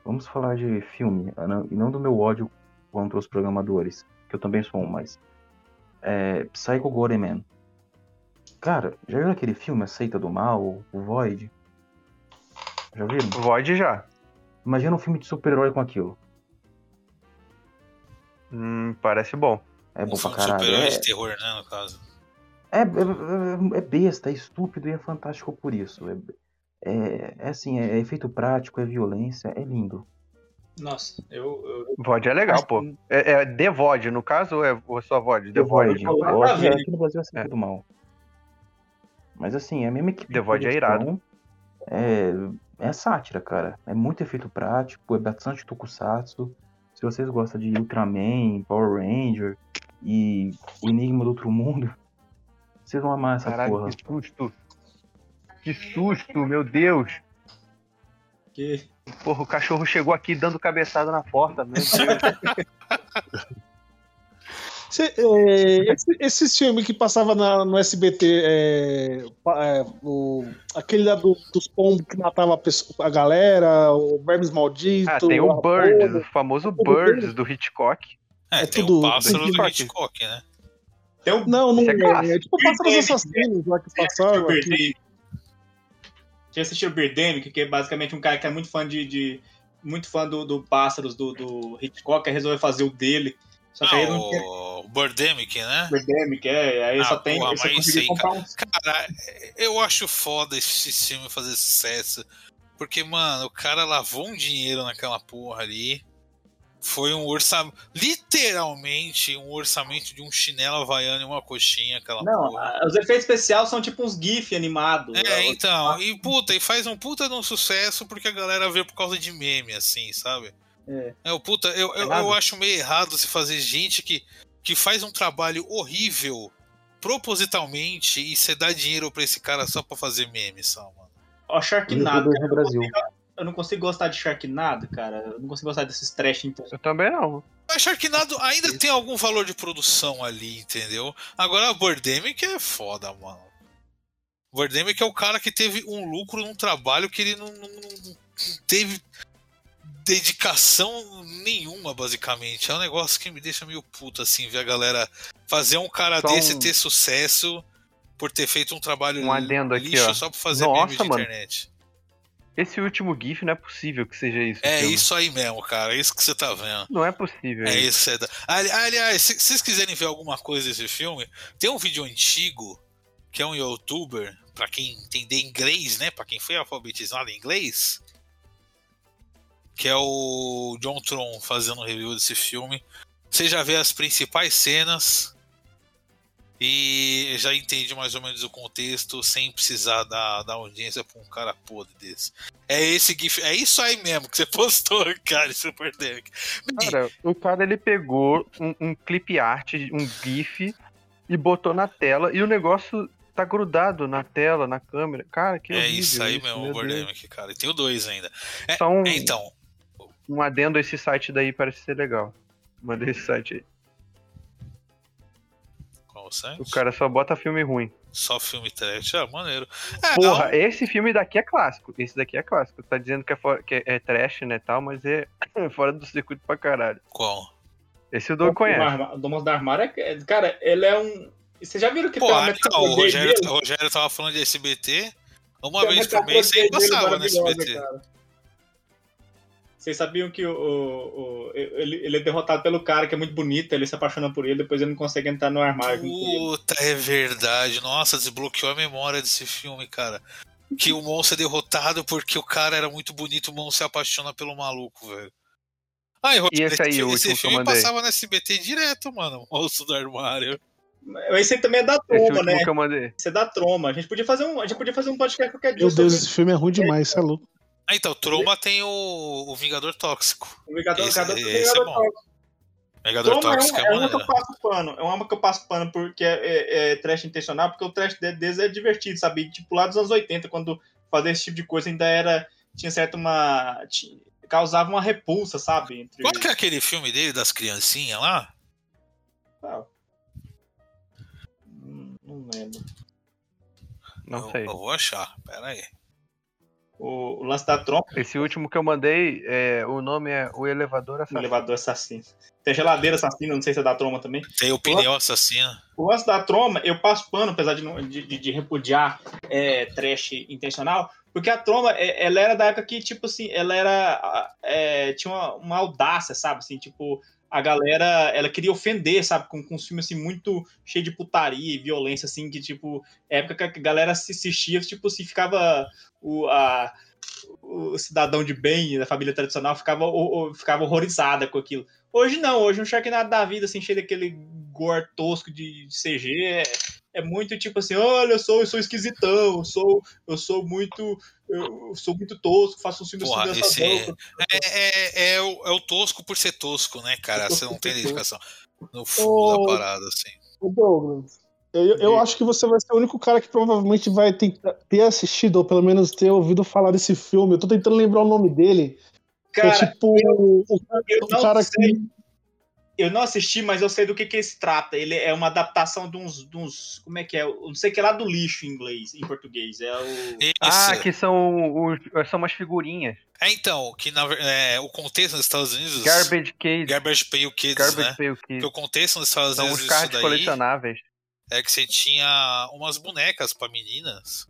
vamos falar de filme, e não do meu ódio contra os programadores que eu também sou um, mas. É, Psycho Goreman. Cara, já viram aquele filme A Seita do Mal, o Void? Já viram? Void já. Imagina um filme de super-herói com aquilo. Hum, parece bom. É bom um pra caralho. super-herói é... de terror, né, no caso. É, é, é, besta, é estúpido e é fantástico por isso. É, é, é assim, é, é efeito prático, é violência, é lindo. Nossa, eu. eu... VOD é legal, pô. É, é The VOD, no caso, ou é só VOD? The, The VOD. VOD é aqui no Brasil é, é do mal. Mas assim, é a mesma equipe. The VOD é irado. É, é sátira, cara. É muito efeito prático, é bastante tokusatsu. Se vocês gostam de Ultraman, Power Ranger e o Enigma do Outro Mundo, vocês vão amar essa Caraca, porra. Que susto! Que susto, meu Deus! Que Porra, o cachorro chegou aqui dando cabeçada na porta, meu é, esse, esse filme que passava na, no SBT, é, é, o, aquele lá do, dos pombos que matava a, pessoa, a galera, o Vermes Maldito. Ah, tem o Birds, o famoso Birds do Hitchcock. É, é tem tudo, o pássaro do Hitchcock, né? Tem um, não, não é, é, tipo pássaros assassinos lá que passavam. Já assistiu Birdemic, que é basicamente um cara que é muito fã de. de muito fã do, do Pássaros do, do Hitchcock, resolveu fazer o dele. Só que ah, aí não quer... o Birdemic, né? Birdemic, é. Aí ah, só tem. Porra, você sei, comprar cara. Um... cara, eu acho foda esse filme fazer sucesso. Porque, mano, o cara lavou um dinheiro naquela porra ali. Foi um orçamento. Literalmente um orçamento de um chinelo havaiano e uma coxinha, aquela Não, porra. os efeitos especiais são tipo uns GIF animados. É, né? então. E puta, e faz um puta de um sucesso porque a galera vê por causa de meme, assim, sabe? É. é o puta, eu, eu, eu, acho meio errado se fazer gente que, que faz um trabalho horrível propositalmente e você dá dinheiro pra esse cara só pra fazer meme, só, mano. Ó, Sharknado. No Brasil eu não consigo gostar de Sharknado, cara. Eu não consigo gostar desses trash então. Eu também não. Mas Sharknado ainda Isso. tem algum valor de produção ali, entendeu? Agora a Birdemic é foda, mano. Birdemic é o cara que teve um lucro num trabalho que ele não, não, não teve dedicação nenhuma, basicamente. É um negócio que me deixa meio puto, assim, ver a galera fazer um cara só desse um... ter sucesso por ter feito um trabalho um adendo lixo aqui, só pra fazer Nossa, meme de mano. internet. Esse último GIF não é possível que seja isso. É filme. isso aí mesmo, cara. É isso que você tá vendo. Não é possível. É isso você tá... Aliás, se vocês quiserem ver alguma coisa desse filme, tem um vídeo antigo que é um youtuber, para quem entender inglês, né? Para quem foi alfabetizado em inglês, que é o John Tron fazendo um review desse filme. Você já vê as principais cenas e já entende mais ou menos o contexto sem precisar da, da audiência pra um cara podre desse. É esse GIF, é isso aí mesmo que você postou, cara, Super Derek. Cara, o cara ele pegou um, um clip art, um GIF e botou na tela e o negócio tá grudado na tela, na câmera. Cara, que É isso aí isso, mesmo, meu o cara. E tem o dois ainda. É, Só um, Então, um adendo a esse site daí parece ser legal. Mandei esse site aí. O site? O cara só bota filme ruim. Só filme trash. Ah, maneiro. É, Porra, não, esse filme daqui é clássico. Esse daqui é clássico. Tá dizendo que é, fora- que é trash, né, tal, mas é fora do circuito pra caralho. qual? Esse o Doug conhece. O Domas da Armário é. Cara, ele é um. Vocês já viram que Pô, tem uma o Rogério, dele? o Rogério tava falando de SBT. Uma Tem vez por mês sempre passava no SBT. cara. Vocês sabiam que o, o- o- ele, ele é derrotado pelo cara que é muito bonito, ele se apaixona por ele, depois ele não consegue entrar no armário. Puta, é verdade. Nossa, desbloqueou a memória desse filme, cara. Que o monstro é derrotado porque o cara era muito bonito, o monstro se apaixona pelo maluco, velho. Ai, Rogério, esse aí, esse, o esse último que eu filme mandei? passava no SBT direto, mano. O monstro do armário. Esse aí também é da Esse troma, né? que eu mandei. Esse é da troma. A gente podia fazer um, a gente podia fazer um podcast qualquer dia Meu Deus, esse filme é ruim demais, isso é louco. Ah, então, Troma tem o, o Vingador Tóxico. o Vingador, esse- Vingador, esse é Vingador bom. Tóxico. Vingador Troma é, Tóxico um, é, é uma que eu passo pano. É uma que eu passo pano porque é, é, é trash intencional, porque o trash de- deles é divertido, sabe? Tipo, lá dos anos 80, quando fazer esse tipo de coisa ainda era. Tinha certo uma. ti- causava uma repulsa, sabe? Entre... Qual que é aquele filme dele das criancinhas lá? Qual? Hum, Não lembro. Não eu, sei. eu vou achar, pera aí. O, o lance da trompa, Esse último que eu mandei, é, o nome é O Elevador o Assassino. elevador assassino. Tem a geladeira assassina, não sei se é da troma também. Tem o pneu assassino. O lance da troma, eu passo pano, apesar de, não- de, de- de repudiar é, trash intencional, porque a troma, é, ela era da época que, tipo assim, ela era. é, tinha uma, uma audácia, sabe? Assim, tipo, a galera, ela queria ofender, sabe? Com, com um filme, assim, muito cheio de putaria e violência, assim, que, tipo, época que a galera se assistia, tipo, assim, ficava. O, a, o cidadão de bem da família tradicional ficava, o- o- ficava horrorizada com aquilo. Hoje não, hoje um Sharknado da vida, assim, cheio daquele gore tosco de de CG, é, é muito tipo assim, olha, eu sou, eu sou esquisitão, eu sou, eu sou muito, eu sou muito tosco, faço um filme Porra, assim esse dançadão. É, é, é o, é o tosco por ser tosco, né, cara? Você não tem identificação no fundo Ô, da parada, assim. Douglas, eu, eu acho que você vai ser o único cara que provavelmente vai tentar, ter assistido, ou pelo menos ter ouvido falar desse filme. Eu tô tentando lembrar o nome dele. é Cara, tipo o, eu o não cara sei, que. Eu não assisti, mas eu sei do que que ele se trata. Ele é uma adaptação de uns, de uns como é que é? Eu não sei que é lá do lixo em inglês, em português. É o. Ah, que são, os, são umas figurinhas. É, então, que na, é, o contexto nos Estados Unidos. Garbage Kids. Garbage Pail Kids, Garbage né? Pail Kids. o contexto nos Estados São Unidos os disso cards daí colecionáveis. é que você tinha umas bonecas pra meninas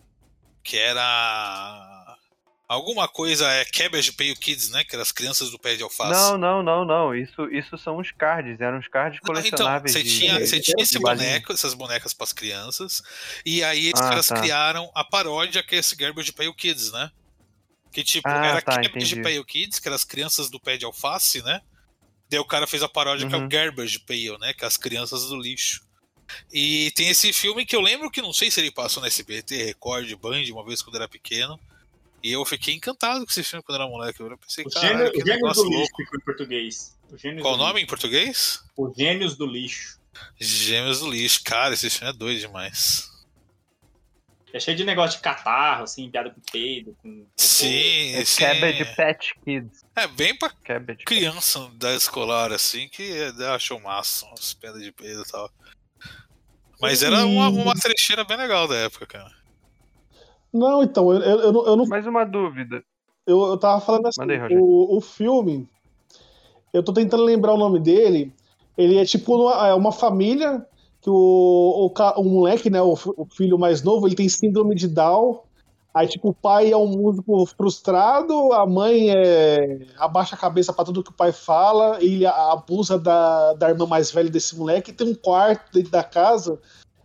que era alguma coisa é Cabbage Pail Kids, né? Que eram as crianças do pé de alface. Não, não, não, não. Isso, isso são os cards. Eram os cards Não, então, colecionáveis. você de- tinha, você tinha esse de boneco, essas bonecas para as crianças, e aí os Ah, caras tá. criaram a paródia que é esse Garbage Pail Kids, né? Que tipo, Ah, era tá, entendi. Pail Kids, que eram as crianças do pé de alface, né? Daí o cara fez a paródia que é o Uhum. Garbage Pail, né? Que é as crianças do lixo. E tem esse filme que eu lembro que não sei se ele passou no SBT, Record, Band, uma vez quando era pequeno. E eu fiquei encantado com esse filme quando era moleque. Eu pensei, o cara, gênio, que o gênio negócio do lixo ficou em português. O Qual o nome em português? Lixo. Os Gênios do Lixo. Gêmeos do Lixo. Cara, esse filme é doido demais. É cheio de negócio de catarro, assim, piada com peido, com. Sim, É sim. Cabbage Patch Kids. É bem pra Cabbage. criança da escolar, assim, que achou massa, umas pedras de peso e tal. Mas era uma, uma trecheira bem legal da época, cara. Não, então, eu, eu, eu não- eu não. Mais uma dúvida. eu, eu tava falando assim, aí, o, o filme, eu tô tentando lembrar o nome dele, ele é tipo uma, é uma família que o, o, o moleque, né, o, o filho mais novo, ele tem síndrome de Down, aí tipo o pai é um músico frustrado, a mãe é, abaixa a cabeça pra tudo que o pai fala, e ele abusa da, da irmã mais velha desse moleque, e tem um quarto dentro da casa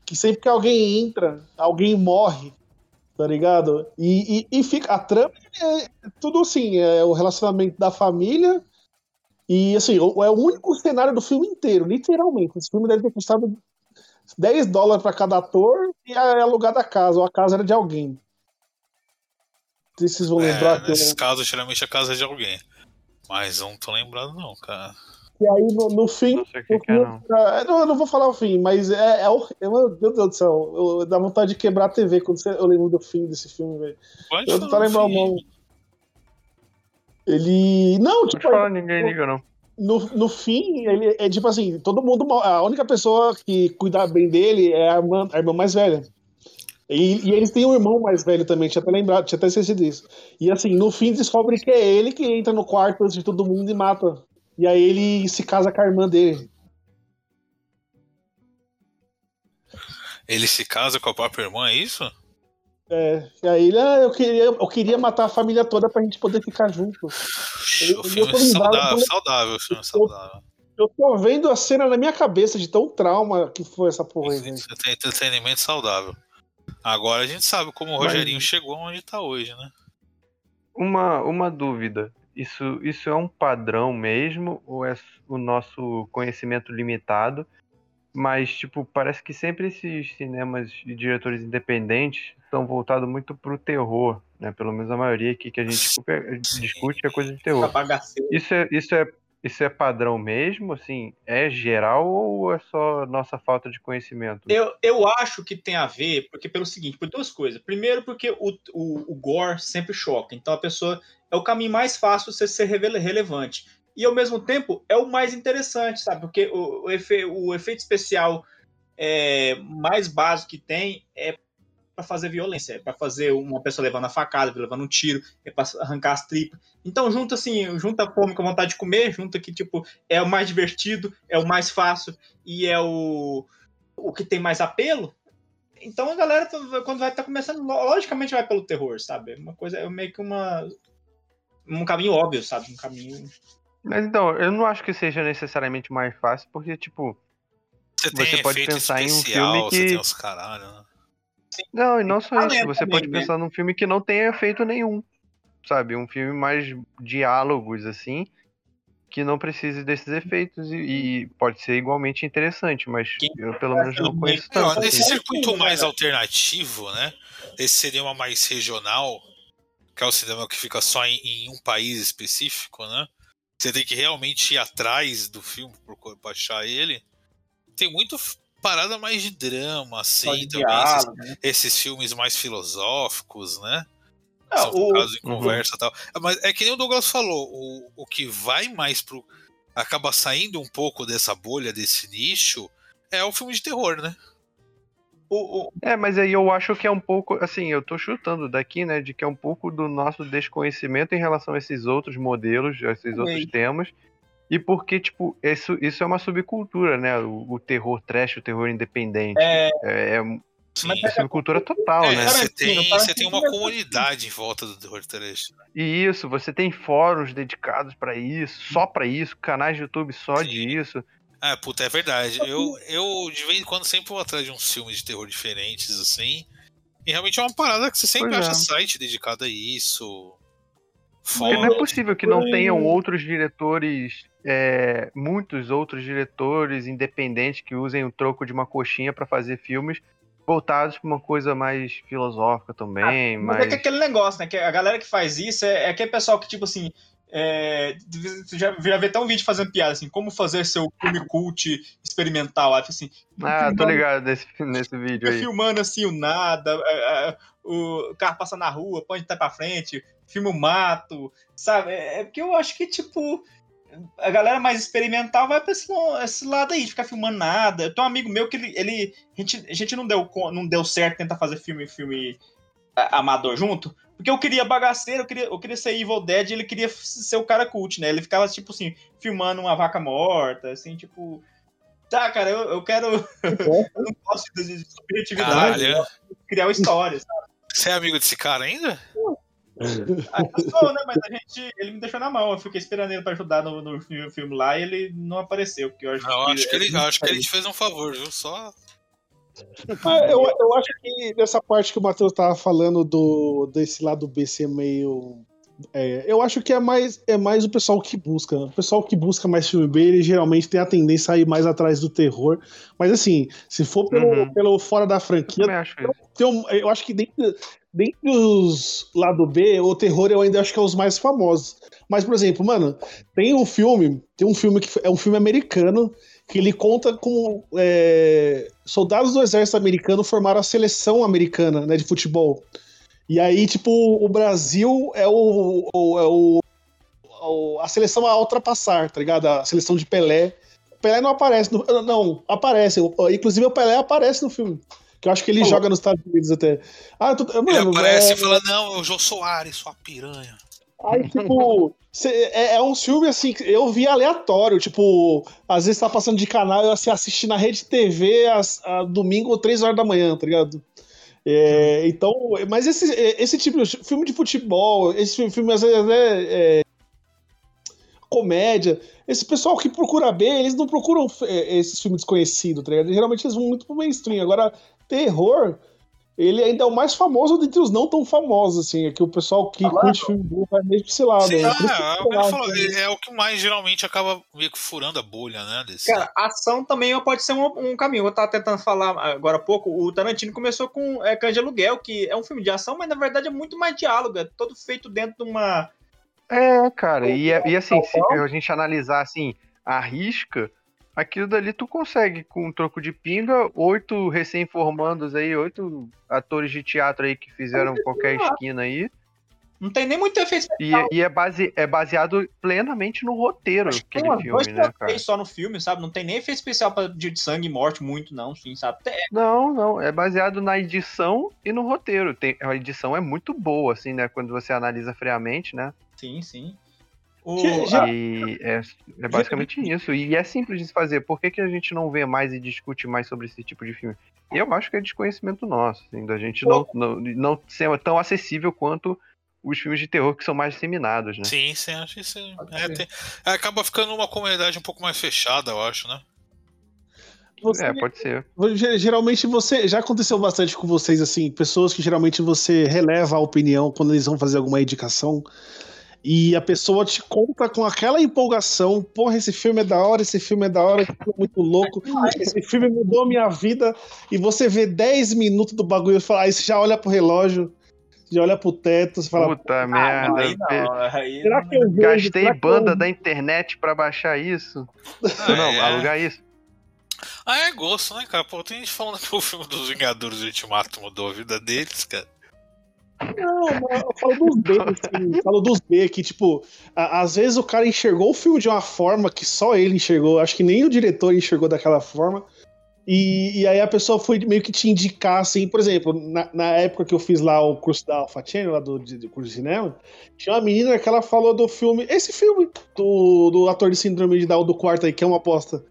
que sempre que alguém entra, alguém morre, tá ligado? E, e, e fica, a trama é tudo assim, é o relacionamento da família, e assim, é o único cenário do filme inteiro, literalmente. Esse filme deve ter custado 10 dólares pra cada ator e é alugado a casa, ou a casa era de alguém. Não sei se vocês vão lembrar É, que eu- nesses casos, geralmente a casa é de alguém. Mas eu não tô lembrado, não, cara. E aí no, no fim. Não sei o que, no que é, não. ah, não, eu não vou falar o fim, mas é, é, é- Meu Deus do céu, eu, dá vontade de quebrar a TV quando você- eu lembro do fim desse filme, velho. Pode Eu não tô lembrando o nome. Ele. Não, Não tipo, pode falar, ninguém liga, não. no, no fim, ele é tipo assim, todo mundo. A única pessoa que cuida bem dele é a irmã, a irmã mais velha. E, e eles têm um irmão mais velho também, tinha até lembrado, tinha até esquecido disso. E assim, no fim descobre que é ele que entra no quarto antes de todo mundo e mata. E aí ele se casa com a irmã dele. Ele se casa com a própria irmã, é isso? É, e aí ele, ah, eu queria, eu queria matar a família toda pra gente poder ficar junto. Eu- o eu filme é saudável, quando- saudável, filme é saudável. Eu tô vendo a cena na minha cabeça de tão trauma que foi essa porra aí, tem entretenimento saudável. Agora a gente sabe como o Mas- Rogerinho chegou onde tá hoje, né? Uma, uma dúvida. Isso, isso é um padrão mesmo ou é o nosso conhecimento limitado? Mas, tipo, parece que sempre esses cinemas de diretores independentes estão voltados muito pro terror, né? Pelo menos a maioria aqui que a gente discute- é coisa de terror. Isso é, isso é, isso é padrão mesmo, assim? É geral ou é só nossa falta de conhecimento? Eu, eu acho que tem a ver, porque pelo seguinte, por duas coisas. Primeiro, porque o, o, o gore sempre choca. Então a pessoa. É o caminho mais fácil de ser rele- relevante. E ao mesmo tempo é o mais interessante, sabe? Porque o, o, efe- o efeito especial é, mais básico que tem é para fazer violência, é para fazer uma pessoa levando a facada, levando um tiro, é para arrancar as tripas. Então junta assim, junta a fome com a vontade de comer, junta que tipo é o mais divertido, é o mais fácil e é o o que tem mais apelo. Então a galera quando vai estar começando, logicamente vai pelo terror, sabe? Uma coisa é meio que uma um caminho óbvio, sabe? Um caminho Mas então, eu não acho que seja necessariamente mais fácil, porque, tipo, Você tem Você pode pensar em um filme você que- tem os caralho, né? Não, e não só isso. Você também, pode né? pensar num filme que não tenha efeito nenhum. Sabe? Um filme mais diálogos, assim, que não precise desses efeitos. E, e pode ser igualmente interessante, mas Quem- eu pelo menos não conheço tanto. nesse assim. circuito né, mais alternativo, né? Esse cinema mais regional, que é o cinema que fica só em, em um país específico, né? Você tem que realmente ir atrás do filme pra pra achar ele. Tem muito parada mais de drama, assim, também. Esses, diálogo, né? esses filmes mais filosóficos, né? Não, São o- focados em Uhum. conversa e tal. Mas é que nem o Douglas falou, o, o que vai mais pro. acaba saindo um pouco dessa bolha, desse nicho, é o filme de terror, né? O- o- É, mas aí eu acho que é um pouco, assim, eu tô chutando daqui, né, de que é um pouco do nosso desconhecimento em relação a esses outros modelos, a esses outros temas. E porque, tipo, isso, isso é uma subcultura, né? O, o terror trash, o terror independente. É. É, é Sim. É subcultura total, É, né? você tem, Tarantino você tem uma começou comunidade em volta do terror trash. E isso, você tem fóruns dedicados pra isso, só pra isso, canais de YouTube só Sim. disso. Ah, puta, é verdade. Eu, eu, de vez em quando, sempre vou atrás de uns filmes de terror diferentes, assim. E realmente é uma parada que você sempre Pois acha é. site dedicado a isso. Porque não é possível que não tenham outros diretores, é, muitos outros diretores independentes que usem o troco de uma coxinha pra fazer filmes voltados pra uma coisa mais filosófica também, Mas mais... é que aquele negócio, né? Que a galera que faz isso é, é aquele pessoal que, tipo assim. É, você já, já vê até um vídeo fazendo piada, assim, como fazer seu filme cult experimental. Assim, Ah, tô ligado nesse, nesse vídeo aí. filmando assim o nada, é, é, o carro passa na rua, põe de pra frente, filma o mato, sabe? É, é porque eu acho que, tipo, a galera mais experimental vai pra esse, esse lado aí, de ficar filmando nada. Eu tenho um amigo meu que ele. ele a, gente, a gente não deu, não deu certo tentar fazer filme, filme amador junto, Porque eu queria bagaceiro, eu queria, eu queria ser Evil Dead e ele queria ser o cara cult, né? Ele ficava, tipo assim, filmando uma vaca morta, assim, tipo. Tá, cara, eu, eu quero. eu não posso de subjetividade. Criar uma história, sabe? Você é amigo desse cara ainda? Ah, sou, né? Mas a gente. Ele me deixou na mão. Eu fiquei esperando ele pra ajudar no, no filme, filme lá e ele não apareceu. Porque eu acho, não, que, acho que, ele, acho que ele te fez um favor, viu? Só. Eu, eu acho que nessa parte que o Matheus tava falando do, desse lado B ser meio é, eu acho que é mais, é mais o pessoal que busca. O pessoal que busca mais filme B, ele geralmente tem a tendência a ir mais atrás do terror. Mas assim, se for pelo, uhum. pelo fora da franquia, eu acho, um, eu acho que dentro, dentro dos lado B, o terror eu ainda acho que é os mais famosos. Mas, por exemplo, mano, tem um filme, tem um filme que é um filme americano que ele conta com é, soldados do exército americano formaram a seleção americana né, de futebol. E aí, tipo, o Brasil é o, o, é o, o, a seleção a ultrapassar, tá ligado? A seleção de Pelé. O Pelé não aparece, no, não, aparece. Inclusive o Pelé aparece no filme. Que eu acho que ele joga nos Estados Unidos até. Ah, tu, mano, ele aparece é, e fala, não, eu Jô Soares, sua piranha. Aí, tipo, cê, é, é, um filme assim, eu vi aleatório, tipo, às vezes tá passando de canal, eu assim, assisti na rede TV a, domingo, 3 horas da manhã, tá ligado? É, então, mas esse, esse tipo de filme de futebol, esse filme às vezes é, é comédia, esse pessoal que procura bem, eles não procuram é, esses filmes desconhecidos, tá ligado? Geralmente eles vão muito pro mainstream. Agora, terror, ele ainda é o mais famoso dentre os não tão famosos, assim. É que o pessoal que Agora, curte filme bom vai mesmo pra esse lado. Sim, né? é, é, falou, é, é, o que mais geralmente acaba meio que furando a bolha, né? Desse... Cara, ação também pode ser um, um, caminho. Eu tava tentando falar agora há pouco, o Tarantino começou com é, Cães de Aluguel, que é um filme de ação, mas na verdade é muito mais diálogo, é todo feito dentro de uma... É, cara, e, e assim, se a gente analisar assim, a risca, aquilo dali tu consegue com um troco de pinga, oito recém-formandos aí, oito atores de teatro aí que fizeram qualquer esquina aí. Não tem nem muito efeito especial. E, e é, base, é baseado plenamente no roteiro aquele tem filme, né, cara? só no filme, sabe? Não tem nem efeito especial pra, de sangue e morte muito, não, sim, sabe? Não, não. É baseado na edição e no roteiro. Tem, a edição é muito boa, assim, né? Quando você analisa friamente, né? Sim, sim. O, já... E é, é basicamente isso. E é simples de se fazer. Por que, que a gente não vê mais e discute mais sobre esse tipo de filme? Eu acho que é desconhecimento nosso, assim, da gente não, não, não ser tão acessível quanto os filmes de terror que são mais disseminados, né? Sim, sim, acho que sim. É, tem, acaba ficando uma comunidade um pouco mais fechada, eu acho, né? Você, é, pode ser. Geralmente você. Já aconteceu bastante com vocês, assim, pessoas que geralmente você releva a opinião quando eles vão fazer alguma indicação. E a pessoa te conta com aquela empolgação: porra, esse filme é da hora, esse filme é da hora, esse filme é muito louco, esse filme mudou minha vida. E você vê 10 minutos do bagulho e fala, aí você já olha pro relógio, já olha pro teto, você fala. Puta ah, merda. Aí não, aí será que eu vejo, Gastei banda eu... da internet pra baixar isso? Ah, não, é. alugar isso. Ah, é gosto, né, cara? Pô, tem gente falando que o filme dos Vingadores Ultimato mudou a vida deles, cara. Não, eu falo dos B, assim, falo dos B, que, tipo, a, às vezes o cara enxergou o filme de uma forma que só ele enxergou, acho que nem o diretor enxergou daquela forma. E, e aí a pessoa foi meio que te indicar, assim, por exemplo, na, na época que eu fiz lá o curso da Alpha Channel, lá do, do curso de cinema, tinha uma menina que ela falou do filme, esse filme do, do ator de síndrome de Down do quarto aí, que é uma aposta.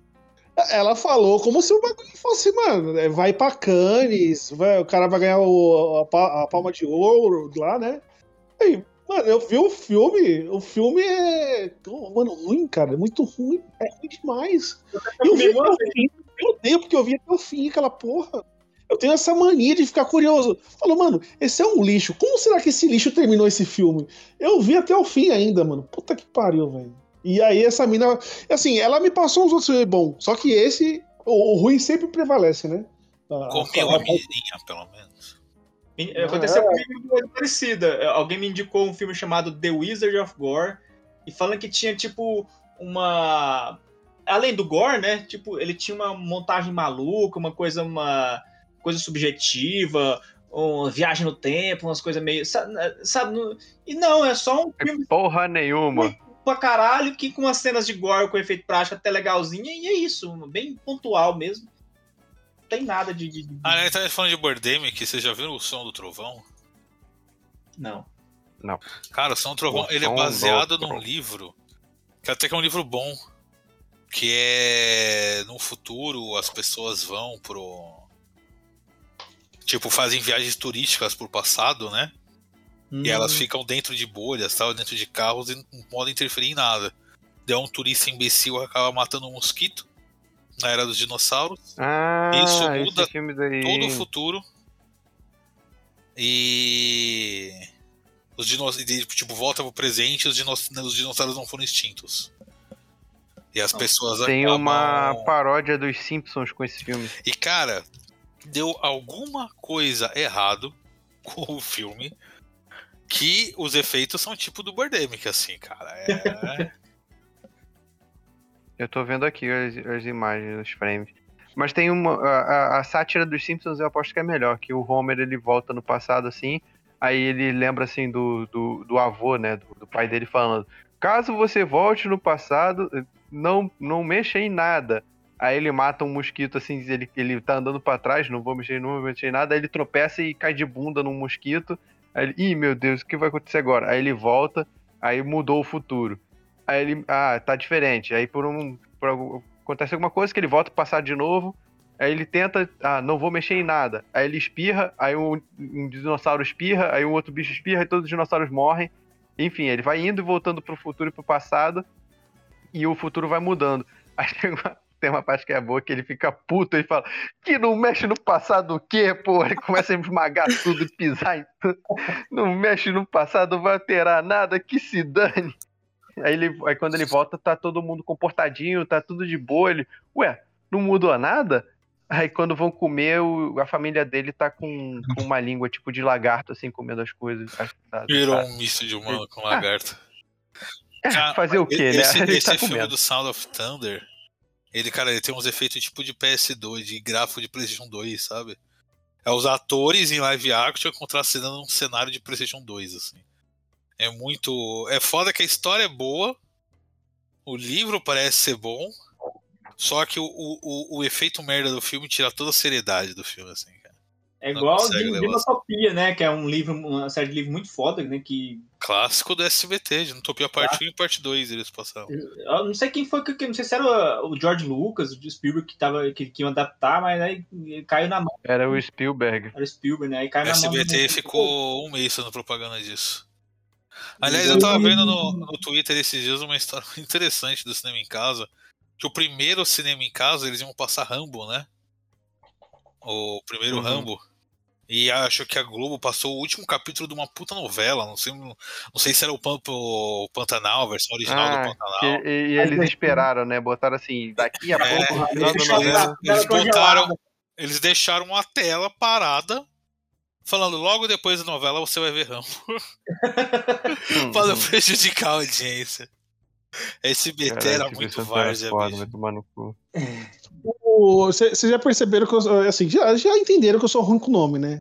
Ela falou como se o bagulho fosse, mano, é, vai pra Cannes, vai, o cara vai ganhar o, a, a, palma de ouro lá, né? Aí, mano, eu vi o filme, o filme é. Mano, ruim, cara, é muito ruim, é ruim demais. Eu vi até o fim, eu odeio porque eu vi até o fim aquela porra. Eu tenho essa mania de ficar curioso. Falou, mano, esse é um lixo. Como será que esse lixo terminou esse filme? Eu vi até o fim ainda, mano. Puta que pariu, velho. E aí essa mina, assim, ela me passou uns outros filmes bons, só que esse, o, o ruim sempre prevalece, né? Comi uma menininha, pelo menos. Aconteceu é. comigo coisa parecida. Alguém me indicou um filme chamado The Wizard of Gore e falando que tinha, tipo, uma... Além do gore, né? Tipo, ele tinha uma montagem maluca, uma coisa, uma coisa subjetiva, uma viagem no tempo, umas coisas meio. Sabe? sabe e não, é só um filme. Porra nenhuma pra caralho, que com as cenas de gore com efeito prático até legalzinha, e é isso, bem pontual mesmo. Não tem nada de. de... Ah, né, tá falando de Birdemic, você já viu o som do trovão? Não. Não. Cara, o Som Trovão, ele é baseado num livro, que até que é um livro bom, que é no futuro as pessoas vão pro tipo fazem viagens turísticas pro passado, né? Hum. E elas ficam dentro de bolhas, tal, dentro de carros e não podem interferir em nada. Deu um turista imbecil acaba matando um mosquito na era dos dinossauros. Ah, Isso muda todo o futuro. E os dinossauros, tipo, volta pro presente e os, os dinossauros não foram extintos. E as pessoas Tem acabam... uma paródia dos Simpsons com esse filme. E cara, deu alguma coisa errado com o filme que os efeitos são tipo do Birdemic, assim, cara. É... eu tô vendo aqui as, as imagens, os frames. Mas tem uma. A, a, sátira dos Simpsons eu aposto que é melhor, que o Homer ele volta no passado assim, aí ele lembra assim do, do, do avô, né? Do, do pai dele falando. Caso você volte no passado, não, não mexa em nada. Aí ele mata um mosquito, assim, ele, ele tá andando para trás, não vou mexer, não vou mexer em nada. Aí ele tropeça e cai de bunda num mosquito. Aí ele, ih, meu Deus, o que vai acontecer agora? Aí ele volta, aí mudou o futuro. Aí ele, ah, tá diferente. Aí por um. Por, acontece alguma coisa que ele volta pro passado de novo. Aí ele tenta, ah, não vou mexer em nada. Aí ele espirra, aí um, um dinossauro espirra, aí um outro bicho espirra e todos os dinossauros morrem. Enfim, ele vai indo e voltando pro futuro e pro passado e o futuro vai mudando. Aí tem uma, tem uma parte que é boa que ele fica puto e fala: Que não mexe no passado o quê, pô? Ele começa a esmagar tudo e pisar em tudo. Não mexe no passado, não vai alterar nada, que se dane. Aí, ele, aí quando ele volta, tá todo mundo comportadinho, tá tudo de boa. Ele, ué, não mudou nada? Aí quando vão comer, o, a família dele tá com, com, uma língua tipo de lagarto, assim, comendo as coisas. Tá, Virou tá. um misto de humano com lagarto. É, fazer o quê, esse, né? Esse tá filme do Sound of Thunder, ele, cara, ele tem uns efeitos tipo de PS2, de gráfico de PlayStation 2, sabe? É os atores em live action contracenando um cenário de PlayStation 2, assim. É muito. É foda que a história é boa, o livro parece ser bom, só que o, o, o efeito merda do filme tira toda a seriedade do filme, assim. É igual Dinotopia, né? Que é um livro, uma série de livros muito foda, né? Que... Clássico do SBT, Dinotopia parte ah. 1 e parte 2 eles passaram. Eu não sei quem foi, que, não sei se era o George Lucas, o Spielberg que, tava, que, que ia adaptar, mas aí caiu na mão. Era o Spielberg. Era o Spielberg, né? Aí caiu o SBT mão ficou um mês fazendo propaganda disso. Aliás, eu tava vendo no, no Twitter esses dias uma história interessante do cinema em casa. Que o primeiro cinema em casa eles iam passar Rambo, né? O primeiro uhum. Rambo. E acho que a Globo passou o último capítulo de uma puta novela. Não sei, não sei se era o, Pampo, o Pantanal, a versão original ah, do Pantanal. E, e, eles esperaram, né? Botaram assim, daqui a é, pouco. Eles, eles, eles botaram. Eles deixaram a tela parada falando logo depois da novela você vai ver Rambo. para prejudicar a audiência. SBT Cara, era muito várzea, cu. Vocês já perceberam que eu, assim, já, já entenderam que eu sou ruim com o nome, né?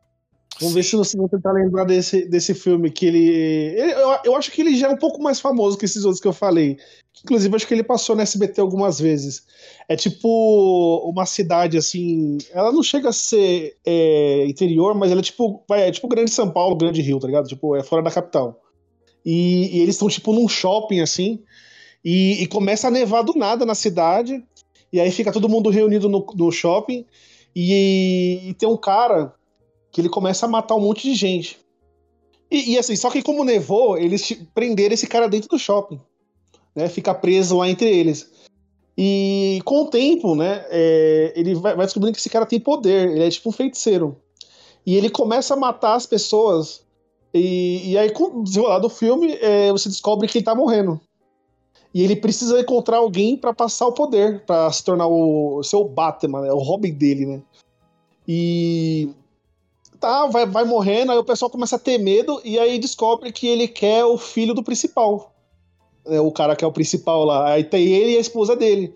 Vamos Sim. ver se você vai tentar lembrar desse, desse filme que ele, ele. eu, eu, acho que ele já é um pouco mais famoso que esses outros que eu falei. Inclusive, acho que ele passou na SBT algumas vezes. É tipo uma cidade assim. Ela não chega a ser é, interior, mas ela é tipo. É tipo Grande São Paulo, Grande Rio, tá ligado? Tipo, é fora da capital. E, e eles estão tipo num shopping assim. E, e, começa a nevar do nada na cidade. E aí fica todo mundo reunido no, no shopping. E, e, tem um cara que ele começa a matar um monte de gente. E, e assim, só que como nevou, eles prenderam esse cara dentro do shopping. Né, fica preso lá entre eles. E com o tempo, né, é, ele vai, vai, descobrindo que esse cara tem poder, ele é tipo um feiticeiro. E ele começa a matar as pessoas. E, e aí, com o desenrolar do filme, é, você descobre que ele tá morrendo. E ele precisa encontrar alguém para passar o poder, para se tornar o seu Batman, né? o Robin dele, né? E tá, vai, vai morrendo, aí o pessoal começa a ter medo e aí descobre que ele quer o filho do principal. Né? O cara que é o principal lá. Aí tem ele e a esposa dele.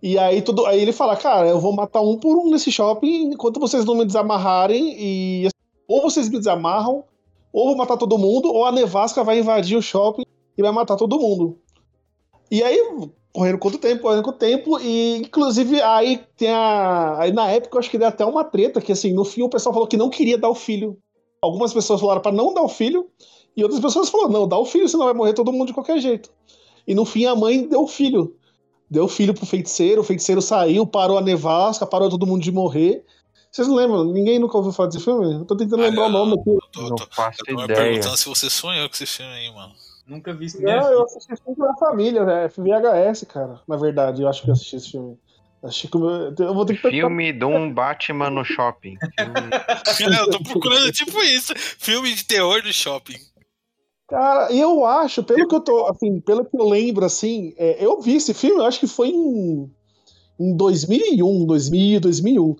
E aí tudo, aí ele fala, cara, eu vou matar um por um nesse shopping enquanto vocês não me desamarrarem e ou vocês me desamarram, ou vou matar todo mundo, ou a nevasca vai invadir o shopping e vai matar todo mundo. E aí, correndo quanto tempo, correndo com o tempo, e inclusive aí tem a. Aí na época eu acho que deu até uma treta, que assim, no fim o pessoal falou que não queria dar o filho. Algumas pessoas falaram para não dar o filho, E outras pessoas falaram, não, dá o filho, senão vai morrer todo mundo de qualquer jeito. E no fim a mãe deu o filho. Deu o filho pro feiticeiro, o feiticeiro saiu, parou a nevasca, parou todo mundo de morrer. Vocês não lembram? Ninguém nunca ouviu falar desse filme? Eu tô tentando lembrar o nome aqui. Tô, Não tô, faço eu tô me ideia. perguntando se você sonhou com esse filme aí, mano. Nunca vi isso. Não, eu assisti esse filme com a família, é VHS, cara. Na verdade, eu acho que eu assisti esse filme. Acho que eu, eu vou ter que Filme de um Batman no shopping. Filme- eu tô procurando tipo isso. Filme de terror do shopping. Cara, eu acho, pelo que eu tô, assim, pelo que eu lembro, assim, é, eu vi esse filme, eu acho que foi em, em 2001, 2000, 2001.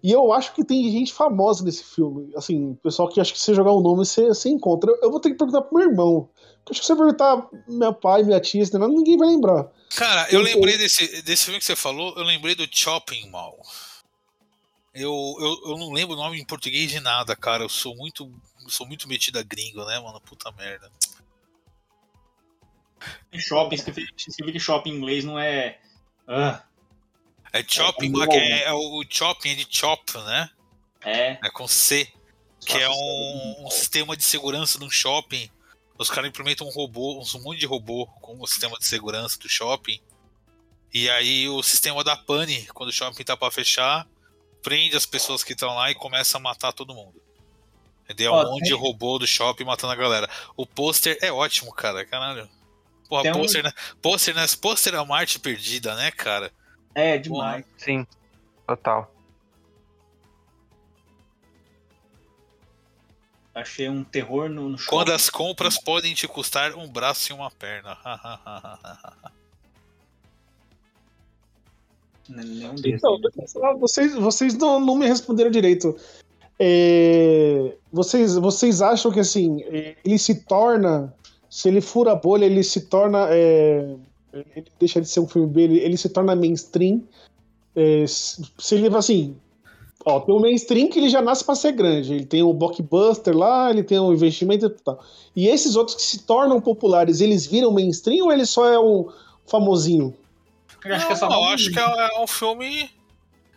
E eu acho que tem gente famosa nesse filme. Assim, pessoal que acho que se você jogar o nome, você, você encontra. Eu, eu vou ter que perguntar pro meu irmão. Acho que se você perguntar meu pai, minha tia, negócio, ninguém vai lembrar. Cara, eu Eu- lembrei desse, desse filme que você falou, eu lembrei do Shopping Mall. Eu, eu, eu não lembro o nome em português de nada, cara. Eu sou muito. sou muito metido a gringo, né, mano? Puta merda. Em shopping, escrever shopping em inglês não é. Ah, É Shopping É, que é, é o Shopping é de Chop, né? é. É com C. Que é um, um sistema de segurança de um shopping. Os caras implementam um robô, um monte de robô com o sistema de segurança do shopping. E aí o sistema da pane, quando o shopping tá pra fechar, prende as pessoas que estão lá e começa a matar todo mundo. Entendeu? Ó, um monte de tem- robô do shopping matando a galera. O pôster é ótimo, cara. Caralho. Porra, Tem um- pôster, né? Pôster, né? Pôster é uma arte perdida, né, cara? É, demais. Sim, total. Achei um terror no, no shopping. Quando as compras podem te custar um braço e uma perna. Então, falar, vocês, vocês não, não me responderam direito. É, vocês, vocês acham que assim, é, ele se torna. Se ele fura a bolha, ele se torna. é, ele deixa de ser um filme B, ele, ele se torna mainstream. É, se se ele assim. Ó, tem o mainstream que ele já nasce pra ser grande. Ele tem o blockbuster lá, ele tem o investimento e tal. E esses outros que se tornam populares, eles viram mainstream ou ele só é um famosinho? Eu acho que é Não, acho que é, é um filme.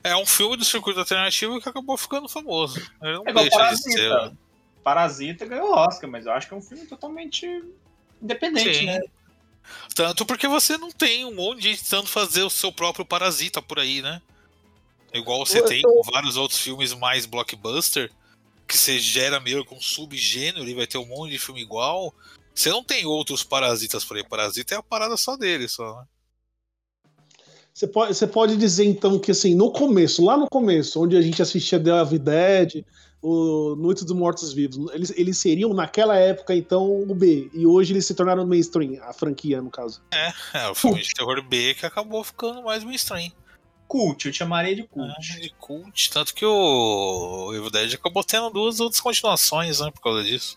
É um filme do circuito alternativo que acabou ficando famoso. Ele não É igual deixa de ser. Parasita. Parasita ganhou Oscar, mas eu acho que é um filme totalmente independente, Sim. né? Tanto porque você não tem um monte de gente tentando fazer o seu próprio parasita por aí, né? Igual você Eu- tem com vários outros filmes mais blockbuster, que você gera meio que um subgênero e vai ter um monte de filme igual. Você não tem outros parasitas por aí. Parasita é a parada só dele, só, né? Você pode, você pode dizer então que assim, no começo, lá no começo, onde a gente assistia The Evil Dead, o Noite dos Mortos Vivos, eles, eles seriam naquela época então o B, e hoje eles se tornaram mainstream, a franquia no caso. É, o filme de terror B que acabou ficando mais mainstream. Cult, eu chamaria de cult. É, de cult. Tanto que o Evil Dead acabou tendo duas outras continuações, né? Por causa disso.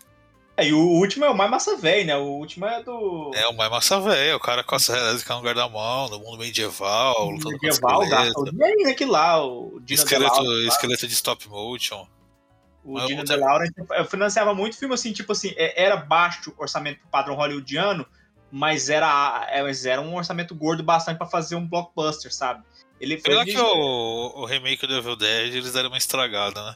É, e o último é o mais massa velho, né? O último é do. É, o mais massa velho, o cara com a serra elétrica no lugar da mão, no mundo medieval, lutando com medieval, esqueleto. gato. E aí, aquele lá, o Dino Esqueleto, De Laurentiis, esqueleto de stop motion. O Mas Dino o- De eu financiava muito filme assim, tipo assim, é- era baixo o orçamento padrão hollywoodiano, mas era, é, mas era um orçamento gordo bastante pra fazer um blockbuster, sabe? Ele foi. Pena que o, o remake do Evil Dead eles deram uma estragada, né?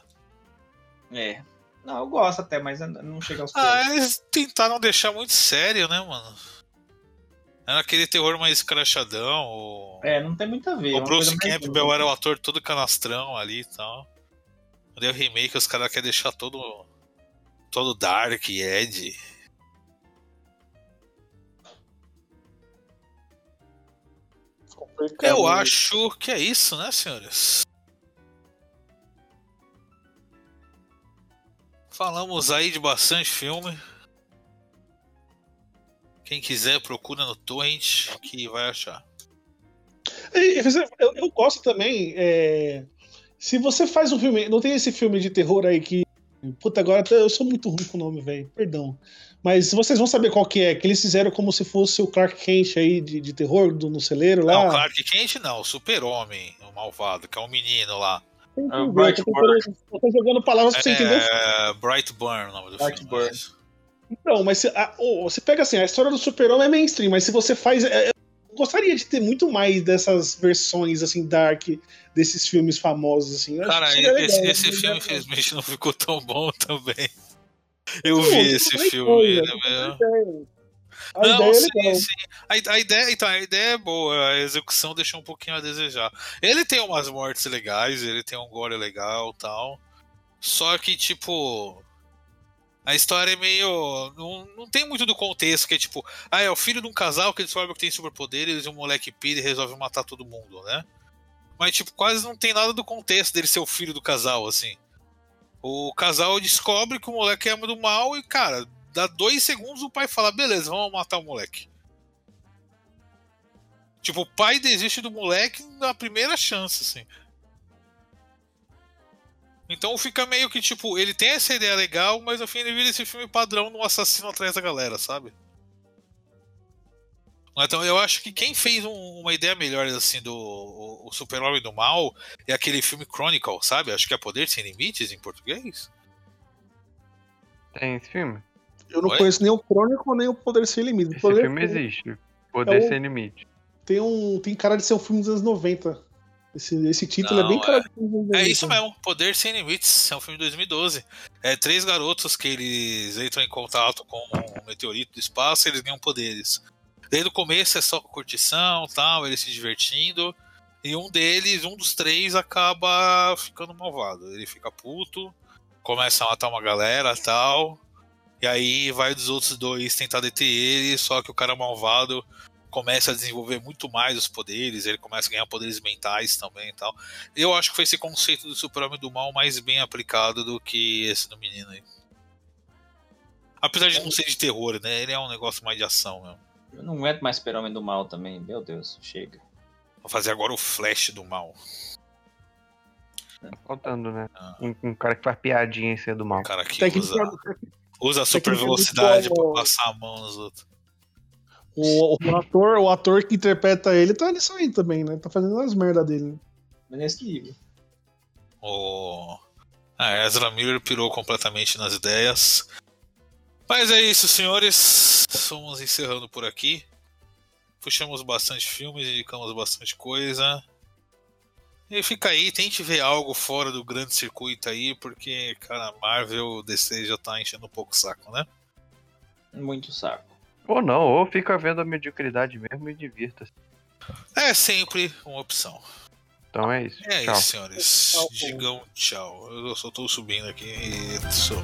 É. Não, eu gosto até, mas não chega aos pés. Ah, eles tentaram deixar muito sério, né, mano? Era aquele terror mais escrachadão. O, É, não tem muito a ver. é o uma Bruce Campbell era o ator todo canastrão ali e tal. Daí o remake os caras querem deixar todo. todo dark Ed. Eu né? acho que é isso, né, senhores? Falamos aí de bastante filme. Quem quiser, procura no Torrent que vai achar. Eu, eu gosto também. é, se você faz um filme. Não tem esse filme de terror aí que. Puta, agora eu sou muito ruim com o nome, velho. Perdão. Mas vocês vão saber qual que é. Que eles fizeram como se fosse o Clark Kent aí de, de terror do, no celeiro lá. Não, Clark Kent não, o Super-Homem, o malvado, que é um menino lá. Que É o Bright eu tô tentando- eu tô jogando palavras pra você entender. É, Brightburn, o nome do Brightburn. filme. Então, mas se- a- ô, você pega assim, a história do Super-Homem é mainstream, mas se você faz. é, eu gostaria de ter muito mais dessas versões, assim, dark, desses filmes famosos, assim. Eu Cara, esse, legal, esse né? filme infelizmente não ficou tão bom também. Eu vi esse filme, né, meu? A não, ideia sim, é sim. A, a, ideia, então, a ideia é boa, a execução deixou um pouquinho a desejar. Ele tem umas mortes legais, ele tem um gore legal tal. Só que, tipo. A história é meio. Não, não tem muito do contexto, que é tipo, ah, é o filho de um casal que descobre que tem superpoderes e um moleque pira e resolve matar todo mundo, né? Mas, tipo, quase não tem nada do contexto dele ser o filho do casal, assim. O casal descobre que o moleque é do mal e, cara, dá dois segundos o pai fala, beleza, vamos matar o moleque. Tipo, o pai desiste do moleque na primeira chance, assim. Então fica meio que, tipo, ele tem essa ideia legal, mas no fim ele vira esse filme padrão no assassino atrás da galera, sabe? Então eu acho que quem fez um, uma ideia melhor assim do o, o Super-Homem do Mal é aquele filme Chronicle, sabe? Acho que é Poder Sem Limites em português. Tem esse filme? Eu não Oi? conheço nem o Chronicle nem o Poder Sem Limites. Esse Poder filme existe. Poder é Sem Limites. Tem um. Tem cara de ser um filme dos anos 90. Esse, esse título não, é bem cara é, é isso mesmo, Poder Sem Limites, é um filme de 2012. É três garotos que eles entram em contato com um meteorito do espaço e eles ganham poderes. Desde o começo é só curtição, tal, eles se divertindo. E um deles, um dos três, acaba ficando malvado. Ele fica puto, começa a matar uma galera tal. E aí vai dos outros dois tentar deter ele, só que o cara malvado começa a desenvolver muito mais os poderes, ele começa a ganhar poderes mentais também e tal. Eu acho que foi esse conceito do super-homem do mal mais bem aplicado do que esse do menino aí. Apesar de não ser de terror, né? Ele é um negócio mais de ação mesmo. Eu não aguento mais super-homem do mal também, meu Deus, chega. Vou fazer agora o Flash do mal. Tá faltando, né? Ah. Um, um, cara que faz piadinha em ser do mal. Um cara que usa, usa super velocidade pra passar a mão nos outros. O, o, ator, o ator que interpreta ele tá nisso aí também, né? Tá fazendo as merda dele. Inesquível. O ah, Ezra Miller pirou completamente nas ideias. Mas é isso, senhores. Vamos encerrando por aqui. Puxamos bastante filmes, indicamos bastante coisa. E fica aí, tente ver algo fora do grande circuito aí, porque, cara, Marvel DC já tá enchendo um pouco o saco, né? Muito saco. Ou não, ou fica vendo a mediocridade mesmo e divirta-se. É sempre uma opção. Então é isso. É tchau. isso, senhores. Digam tchau. Eu só tô subindo aqui e sou.